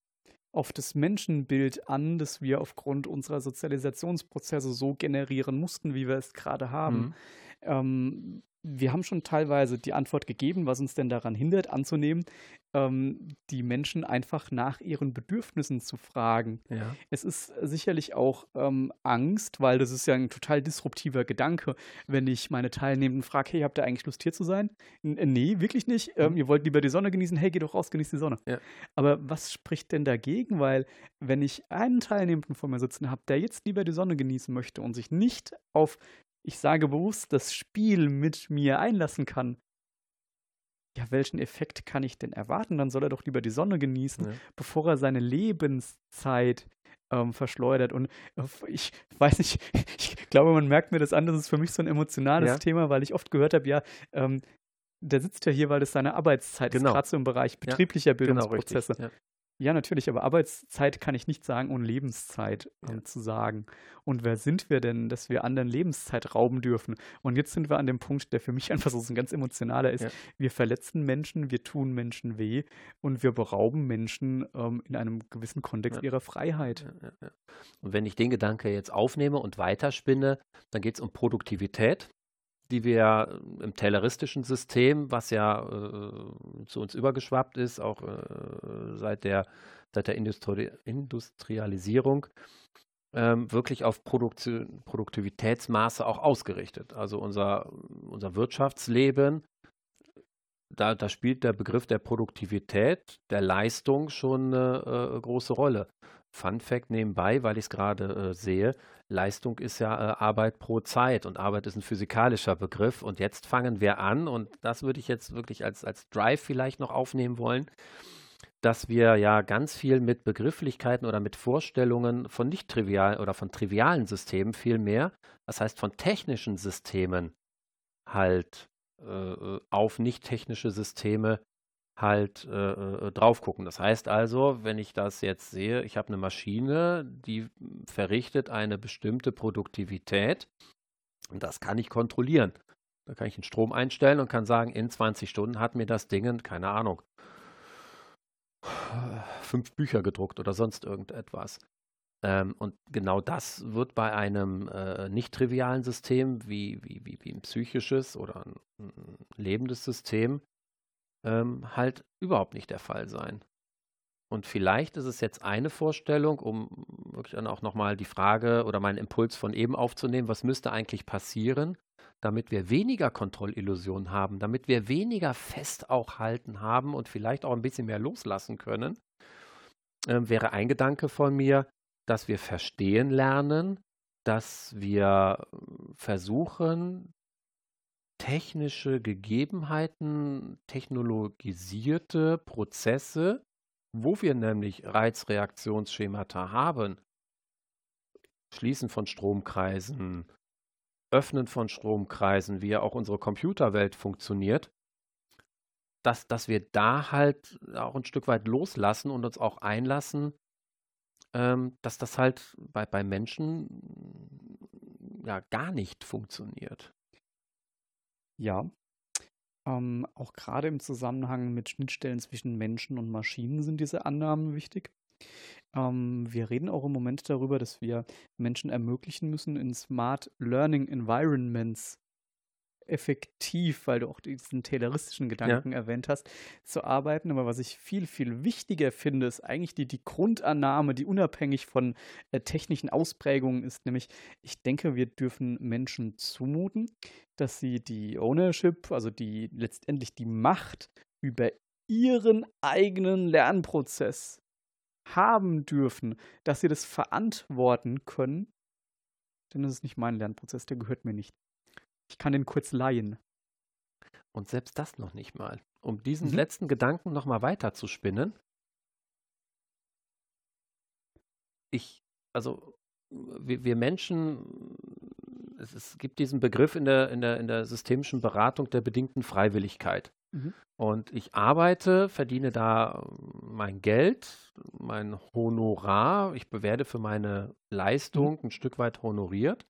auf das Menschenbild an, das wir aufgrund unserer Sozialisationsprozesse so generieren mussten, wie wir es gerade haben. Mhm. Ähm, wir haben schon teilweise die Antwort gegeben, was uns denn daran hindert, anzunehmen, ähm, die Menschen einfach nach ihren Bedürfnissen zu fragen. Ja. Es ist sicherlich auch ähm, Angst, weil das ist ja ein total disruptiver Gedanke, wenn ich meine Teilnehmenden frage, hey, habt ihr eigentlich Lust hier zu sein? N äh, nee, wirklich nicht. Ähm, mhm. ihr wollt lieber die Sonne genießen, hey, geh doch raus, genieß die Sonne. Ja. Aber was spricht denn dagegen? Weil wenn ich einen Teilnehmenden vor mir sitzen habe, der jetzt lieber die Sonne genießen möchte und sich nicht auf ich sage bewusst, das Spiel mit mir einlassen kann, ja, welchen Effekt kann ich denn erwarten? Dann soll er doch lieber die Sonne genießen, ja. bevor er seine Lebenszeit ähm, verschleudert. Und äh, ich weiß nicht, ich glaube, man merkt mir das an, das ist für mich so ein emotionales ja. Thema, weil ich oft gehört habe, ja, ähm, der sitzt ja hier, weil es seine Arbeitszeit genau. ist, gerade so im Bereich betrieblicher ja, genau, Bildungsprozesse. Genau, ja, natürlich, aber Arbeitszeit kann ich nicht sagen, ohne Lebenszeit ähm, zu sagen. Und wer sind wir denn, dass wir anderen Lebenszeit rauben dürfen? Und jetzt sind wir an dem Punkt, der für mich einfach so ein ganz emotionaler ist. Ja. Wir verletzen Menschen, wir tun Menschen weh und wir berauben Menschen ähm, in einem gewissen Kontext ja. ihrer Freiheit. Ja, und wenn ich den Gedanke jetzt aufnehme und weiterspinne, dann geht es um Produktivität die wir im tayloristischen System, was ja äh, zu uns übergeschwappt ist, auch äh, seit der, seit der Industri Industrialisierung, ähm, wirklich auf Produktion, Produktivitätsmaße auch ausgerichtet. Also unser, unser Wirtschaftsleben, da, da spielt der Begriff der Produktivität, der Leistung schon eine äh, große Rolle. Fun Fact nebenbei, weil ich es gerade äh, sehe, Leistung ist ja äh, Arbeit pro Zeit und Arbeit ist ein physikalischer Begriff. Und jetzt fangen wir an, und das würde ich jetzt wirklich als, als Drive vielleicht noch aufnehmen wollen, dass wir ja ganz viel mit Begrifflichkeiten oder mit Vorstellungen von nicht trivial oder von trivialen Systemen viel mehr, das heißt von technischen Systemen halt äh, auf nicht technische Systeme halt äh, äh, drauf gucken. Das heißt also, wenn ich das jetzt sehe, ich habe eine Maschine, die verrichtet eine bestimmte Produktivität und das kann ich kontrollieren. Da kann ich den Strom einstellen und kann sagen, in 20 Stunden hat mir das Ding, keine Ahnung, fünf Bücher gedruckt oder sonst irgendetwas. Ähm, und genau das wird bei einem äh, nicht trivialen System wie, wie, wie, wie ein psychisches oder ein, ein lebendes System ähm, halt überhaupt nicht der Fall sein. Und vielleicht ist es jetzt eine Vorstellung, um wirklich dann auch nochmal die Frage oder meinen Impuls von eben aufzunehmen, was müsste eigentlich passieren, damit wir weniger Kontrollillusionen haben, damit wir weniger fest auch halten haben und vielleicht auch ein bisschen mehr loslassen können, äh, wäre ein Gedanke von mir, dass wir verstehen lernen, dass wir versuchen, technische Gegebenheiten, technologisierte Prozesse, wo wir nämlich Reizreaktionsschemata haben, Schließen von Stromkreisen, Öffnen von Stromkreisen, wie ja auch unsere Computerwelt funktioniert, dass, dass wir da halt auch ein Stück weit loslassen und uns auch einlassen, ähm, dass das halt bei, bei Menschen ja gar nicht funktioniert. Ja. Ähm, auch gerade im Zusammenhang mit Schnittstellen zwischen Menschen und Maschinen sind diese Annahmen wichtig. Ähm, wir reden auch im Moment darüber, dass wir Menschen ermöglichen müssen, in Smart Learning Environments effektiv, weil du auch diesen tayloristischen Gedanken ja. erwähnt hast, zu arbeiten. Aber was ich viel, viel wichtiger finde, ist eigentlich die, die Grundannahme, die unabhängig von äh, technischen Ausprägungen ist, nämlich ich denke, wir dürfen Menschen zumuten, dass sie die Ownership, also die letztendlich die Macht über ihren eigenen Lernprozess haben dürfen, dass sie das verantworten können. Denn das ist nicht mein Lernprozess, der gehört mir nicht. Ich kann den kurz leihen. Und selbst das noch nicht mal. Um diesen mhm. letzten Gedanken nochmal weiter zu spinnen. Ich, also wir, wir Menschen, es, es, gibt diesen Begriff in der, in, der, in der systemischen Beratung der bedingten Freiwilligkeit. Mhm. Und ich arbeite, verdiene da mein Geld, mein Honorar. Ich werde für meine Leistung mhm. ein Stück weit honoriert.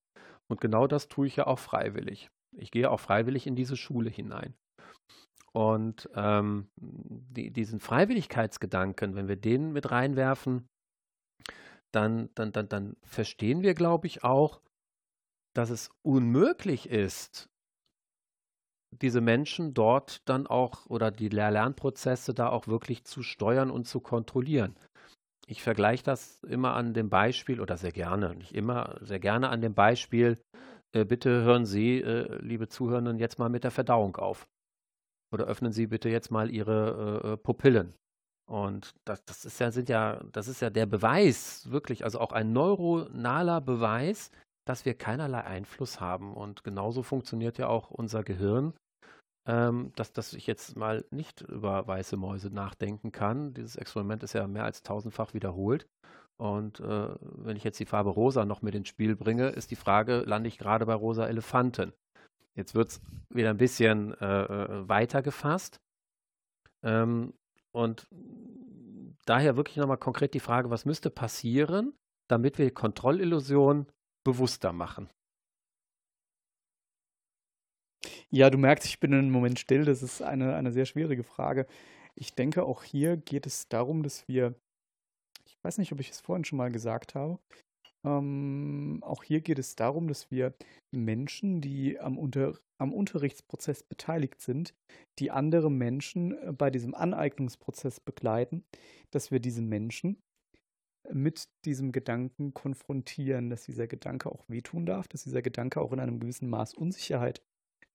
Und genau das tue ich ja auch freiwillig. Ich gehe auch freiwillig in diese Schule hinein. Und ähm, die, diesen Freiwilligkeitsgedanken, wenn wir den mit reinwerfen, dann, dann, dann, dann verstehen wir, glaube ich, auch, dass es unmöglich ist, diese Menschen dort dann auch oder die Lernprozesse da auch wirklich zu steuern und zu kontrollieren. Ich vergleiche das immer an dem Beispiel oder sehr gerne, nicht immer, sehr gerne an dem Beispiel, äh, bitte hören Sie, äh, liebe Zuhörenden, jetzt mal mit der Verdauung auf. Oder öffnen Sie bitte jetzt mal Ihre äh, äh, Pupillen. Und das, das ist ja, sind ja, das ist ja der Beweis, wirklich, also auch ein neuronaler Beweis, dass wir keinerlei Einfluss haben. Und genauso funktioniert ja auch unser Gehirn, ähm, dass, dass ich jetzt mal nicht über weiße Mäuse nachdenken kann. Dieses Experiment ist ja mehr als tausendfach wiederholt. Und äh, wenn ich jetzt die Farbe rosa noch mit ins Spiel bringe, ist die Frage, lande ich gerade bei rosa Elefanten? Jetzt wird es wieder ein bisschen äh, äh, weiter gefasst. Ähm, und daher wirklich nochmal konkret die Frage, was müsste passieren, damit wir Kontrollillusion bewusster machen? Ja, du merkst, ich bin einen Moment still. Das ist eine, eine sehr schwierige Frage. Ich denke, auch hier geht es darum, dass wir, ich weiß nicht, ob ich es vorhin schon mal gesagt habe, ähm, auch hier geht es darum, dass wir Menschen, die am, Unter am Unterrichtsprozess beteiligt sind, die andere Menschen äh, bei diesem Aneignungsprozess begleiten, dass wir diese Menschen mit diesem Gedanken konfrontieren, dass dieser Gedanke auch wehtun darf, dass dieser Gedanke auch in einem gewissen Maß Unsicherheit,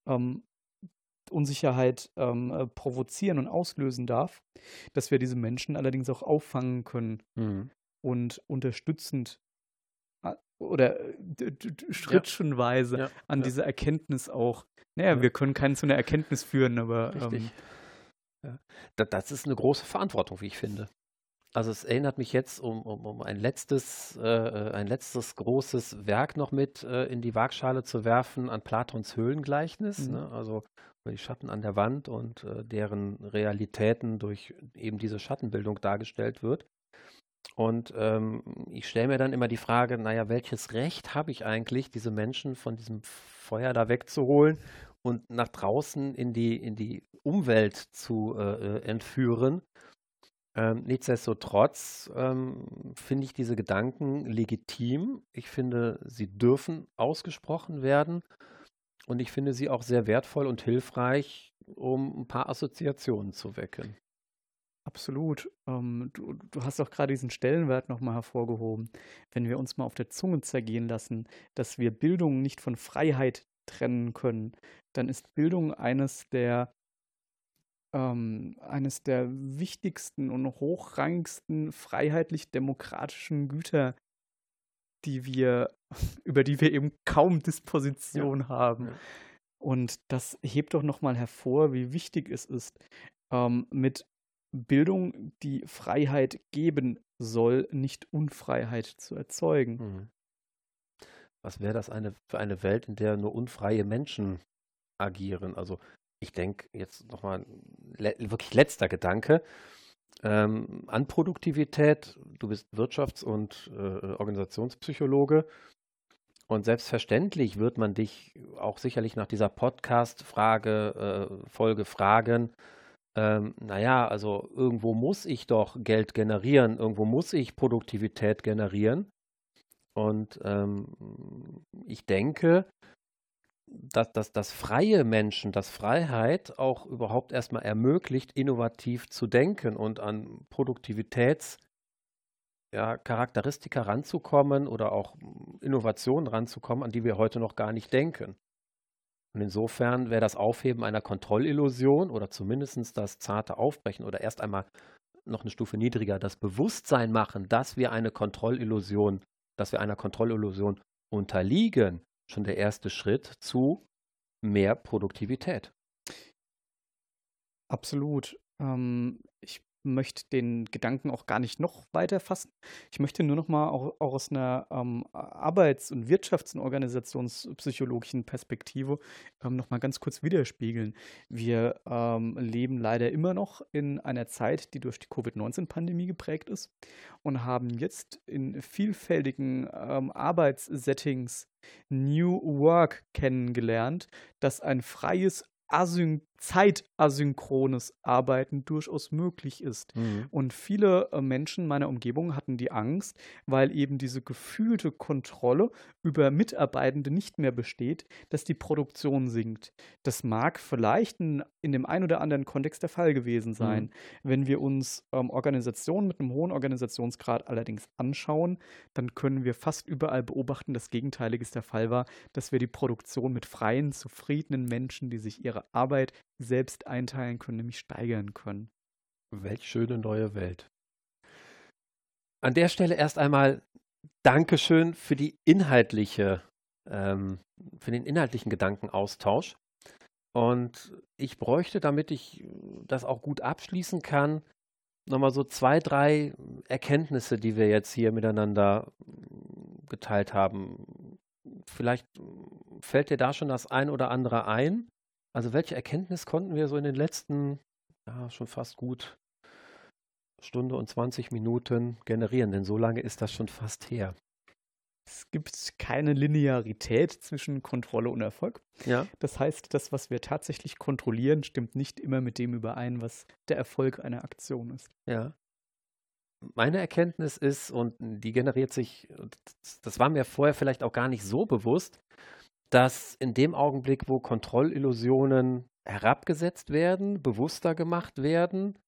ähm, Unsicherheit ähm, äh, provozieren und auslösen darf, dass wir diese Menschen allerdings auch auffangen können mhm. und unterstützend äh, oder schrittchenweise ja. Ja. an ja. diese Erkenntnis auch. Naja, wir können keinen zu einer Erkenntnis führen, aber. Richtig. Ähm, das ist eine große Verantwortung, wie ich finde. Also es erinnert mich jetzt um, um, um ein letztes, äh, äh, ein letztes großes Werk noch mit äh, in die Waagschale zu werfen an Platons Höhlengleichnis. Mhm. Ne? Also die Schatten an der Wand und äh, deren Realitäten durch eben diese Schattenbildung dargestellt wird. Und ähm, ich stelle mir dann immer die Frage, naja, welches Recht habe ich eigentlich, diese Menschen von diesem Feuer da wegzuholen und nach draußen in die, in die Umwelt zu äh, äh entführen? Ähm, nichtsdestotrotz ähm, finde ich diese Gedanken legitim. Ich finde, sie dürfen ausgesprochen werden. Und ich finde sie auch sehr wertvoll und hilfreich, um ein paar Assoziationen zu wecken. Absolut. Ähm, du, du hast auch gerade diesen Stellenwert nochmal hervorgehoben. Wenn wir uns mal auf der Zunge zergehen lassen, dass wir Bildung nicht von Freiheit trennen können, dann ist Bildung eines der ähm, eines der wichtigsten und hochrangigsten freiheitlich-demokratischen Güter, die wir, über die wir eben kaum Disposition ja. haben. Ja. Und das hebt doch nochmal hervor, wie wichtig es ist, ähm, mit Bildung, die Freiheit geben soll, nicht Unfreiheit zu erzeugen. Mhm. Was wäre das eine, für eine Welt, in der nur unfreie Menschen agieren? Also ich denke jetzt nochmal le wirklich letzter Gedanke. Ähm, an Produktivität, du bist Wirtschafts- und äh, Organisationspsychologe und selbstverständlich wird man dich auch sicherlich nach dieser Podcast-Frage, äh, Folge fragen, ähm, naja, also irgendwo muss ich doch Geld generieren, irgendwo muss ich Produktivität generieren. Und ähm, ich denke, dass, dass, dass freie Menschen, dass Freiheit auch überhaupt erstmal ermöglicht, innovativ zu denken und an Produktivitäts- ja, ranzukommen oder auch Innovationen ranzukommen, an die wir heute noch gar nicht denken. Und insofern wäre das Aufheben einer Kontrollillusion oder zumindest das zarte Aufbrechen oder erst einmal noch eine Stufe niedriger, das Bewusstsein machen, dass wir eine Kontrollillusion, dass wir einer Kontrollillusion unterliegen, schon der erste Schritt zu mehr Produktivität. Absolut. Ähm, ich möchte den Gedanken auch gar nicht noch weiter fassen. Ich möchte nur noch mal auch, auch aus einer ähm, Arbeits- und Wirtschafts- und Organisationspsychologischen Perspektive ähm, noch mal ganz kurz widerspiegeln. Wir ähm, leben leider immer noch in einer Zeit, die durch die Covid-19-Pandemie geprägt ist und haben jetzt in vielfältigen ähm, Arbeitssettings New Work kennengelernt, das ein freies asyn zeitasynchrones Arbeiten durchaus möglich ist. Mhm. Und viele äh, Menschen meiner Umgebung hatten die Angst, weil eben diese gefühlte Kontrolle über Mitarbeitende nicht mehr besteht, dass die Produktion sinkt. Das mag vielleicht in, in dem einen oder anderen Kontext der Fall gewesen sein. Mhm. Wenn wir uns ähm, Organisationen mit einem hohen Organisationsgrad allerdings anschauen, dann können wir fast überall beobachten, dass Gegenteiliges der Fall war, dass wir die Produktion mit freien, zufriedenen Menschen, die sich ihre Arbeit selbst einteilen können, nämlich steigern können. Welch schöne neue Welt. An der Stelle erst einmal Dankeschön für die inhaltliche, ähm, für den inhaltlichen Gedankenaustausch. Und ich bräuchte, damit ich das auch gut abschließen kann, nochmal so zwei, drei Erkenntnisse, die wir jetzt hier miteinander geteilt haben. Vielleicht fällt dir da schon das ein oder andere ein. Also welche Erkenntnis konnten wir so in den letzten, ja, schon fast gut Stunde und 20 Minuten generieren? Denn so lange ist das schon fast her. Es gibt keine Linearität zwischen Kontrolle und Erfolg. Ja. Das heißt, das, was wir tatsächlich kontrollieren, stimmt nicht immer mit dem überein, was der Erfolg einer Aktion ist. Ja. Meine Erkenntnis ist, und die generiert sich, das war mir vorher vielleicht auch gar nicht so bewusst, dass in dem Augenblick, wo Kontrollillusionen herabgesetzt werden, bewusster gemacht werden,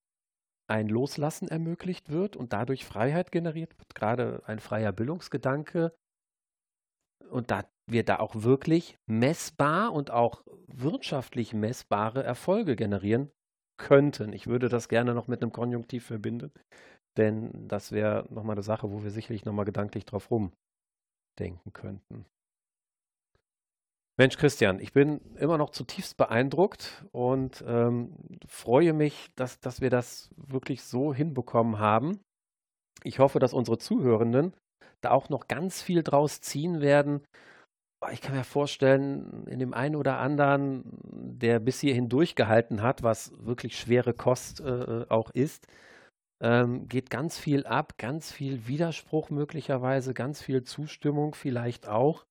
ein Loslassen ermöglicht wird und dadurch Freiheit generiert wird, gerade ein freier Bildungsgedanke. Und da wir da auch wirklich messbar und auch wirtschaftlich messbare Erfolge generieren könnten. Ich würde das gerne noch mit einem Konjunktiv verbinden, denn das wäre nochmal eine Sache, wo wir sicherlich nochmal gedanklich drauf rumdenken könnten. Mensch, Christian, ich bin immer noch zutiefst beeindruckt und ähm, freue mich, dass, dass wir das wirklich so hinbekommen haben. Ich hoffe, dass unsere Zuhörenden da auch noch ganz viel draus ziehen werden. Ich kann mir vorstellen, in dem einen oder anderen, der bis hierhin durchgehalten hat, was wirklich schwere Kost äh, auch ist, ähm, geht ganz viel ab, ganz viel Widerspruch möglicherweise, ganz viel Zustimmung vielleicht auch.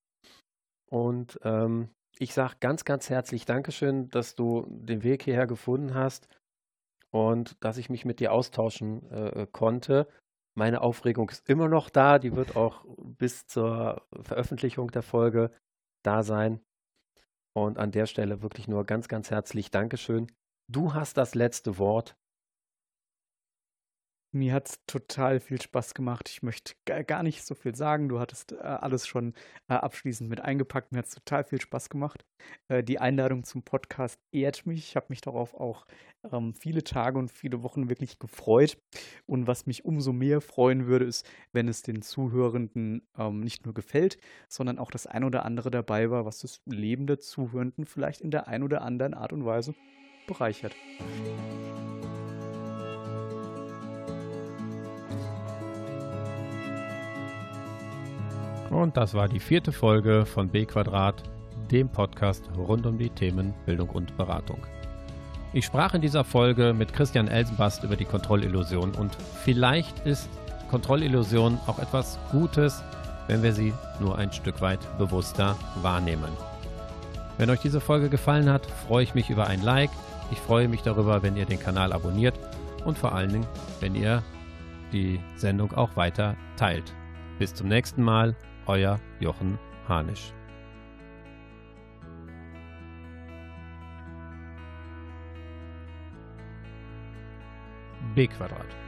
Und ähm, ich sage ganz, ganz herzlich Dankeschön, dass du den Weg hierher gefunden hast und dass ich mich mit dir austauschen äh, äh, konnte. Meine Aufregung ist immer noch da, die wird auch bis zur Veröffentlichung der Folge da sein. Und an der Stelle wirklich nur ganz, ganz herzlich Dankeschön. Du hast das letzte Wort. Mir hat es total viel Spaß gemacht. Ich möchte gar nicht so viel sagen. Du hattest äh, alles schon äh, abschließend mit eingepackt. Mir hat es total viel Spaß gemacht. Äh, die Einladung zum Podcast ehrt mich. Ich habe mich darauf auch ähm, viele Tage und viele Wochen wirklich gefreut. Und was mich umso mehr freuen würde, ist, wenn es den Zuhörenden ähm, nicht nur gefällt, sondern auch das ein oder andere dabei war, was das Leben der Zuhörenden vielleicht in der ein oder anderen Art und Weise bereichert. Und das war die vierte Folge von B Quadrat, dem Podcast rund um die Themen Bildung und Beratung. Ich sprach in dieser Folge mit Christian Elsenbast über die Kontrollillusion und vielleicht ist Kontrollillusion auch etwas Gutes, wenn wir sie nur ein Stück weit bewusster wahrnehmen. Wenn euch diese Folge gefallen hat, freue ich mich über ein Like, Ich freue mich darüber, wenn ihr den Kanal abonniert und vor allen Dingen, wenn ihr die Sendung auch weiter teilt. Bis zum nächsten Mal, euer Jochen Hanisch. B Quadrat.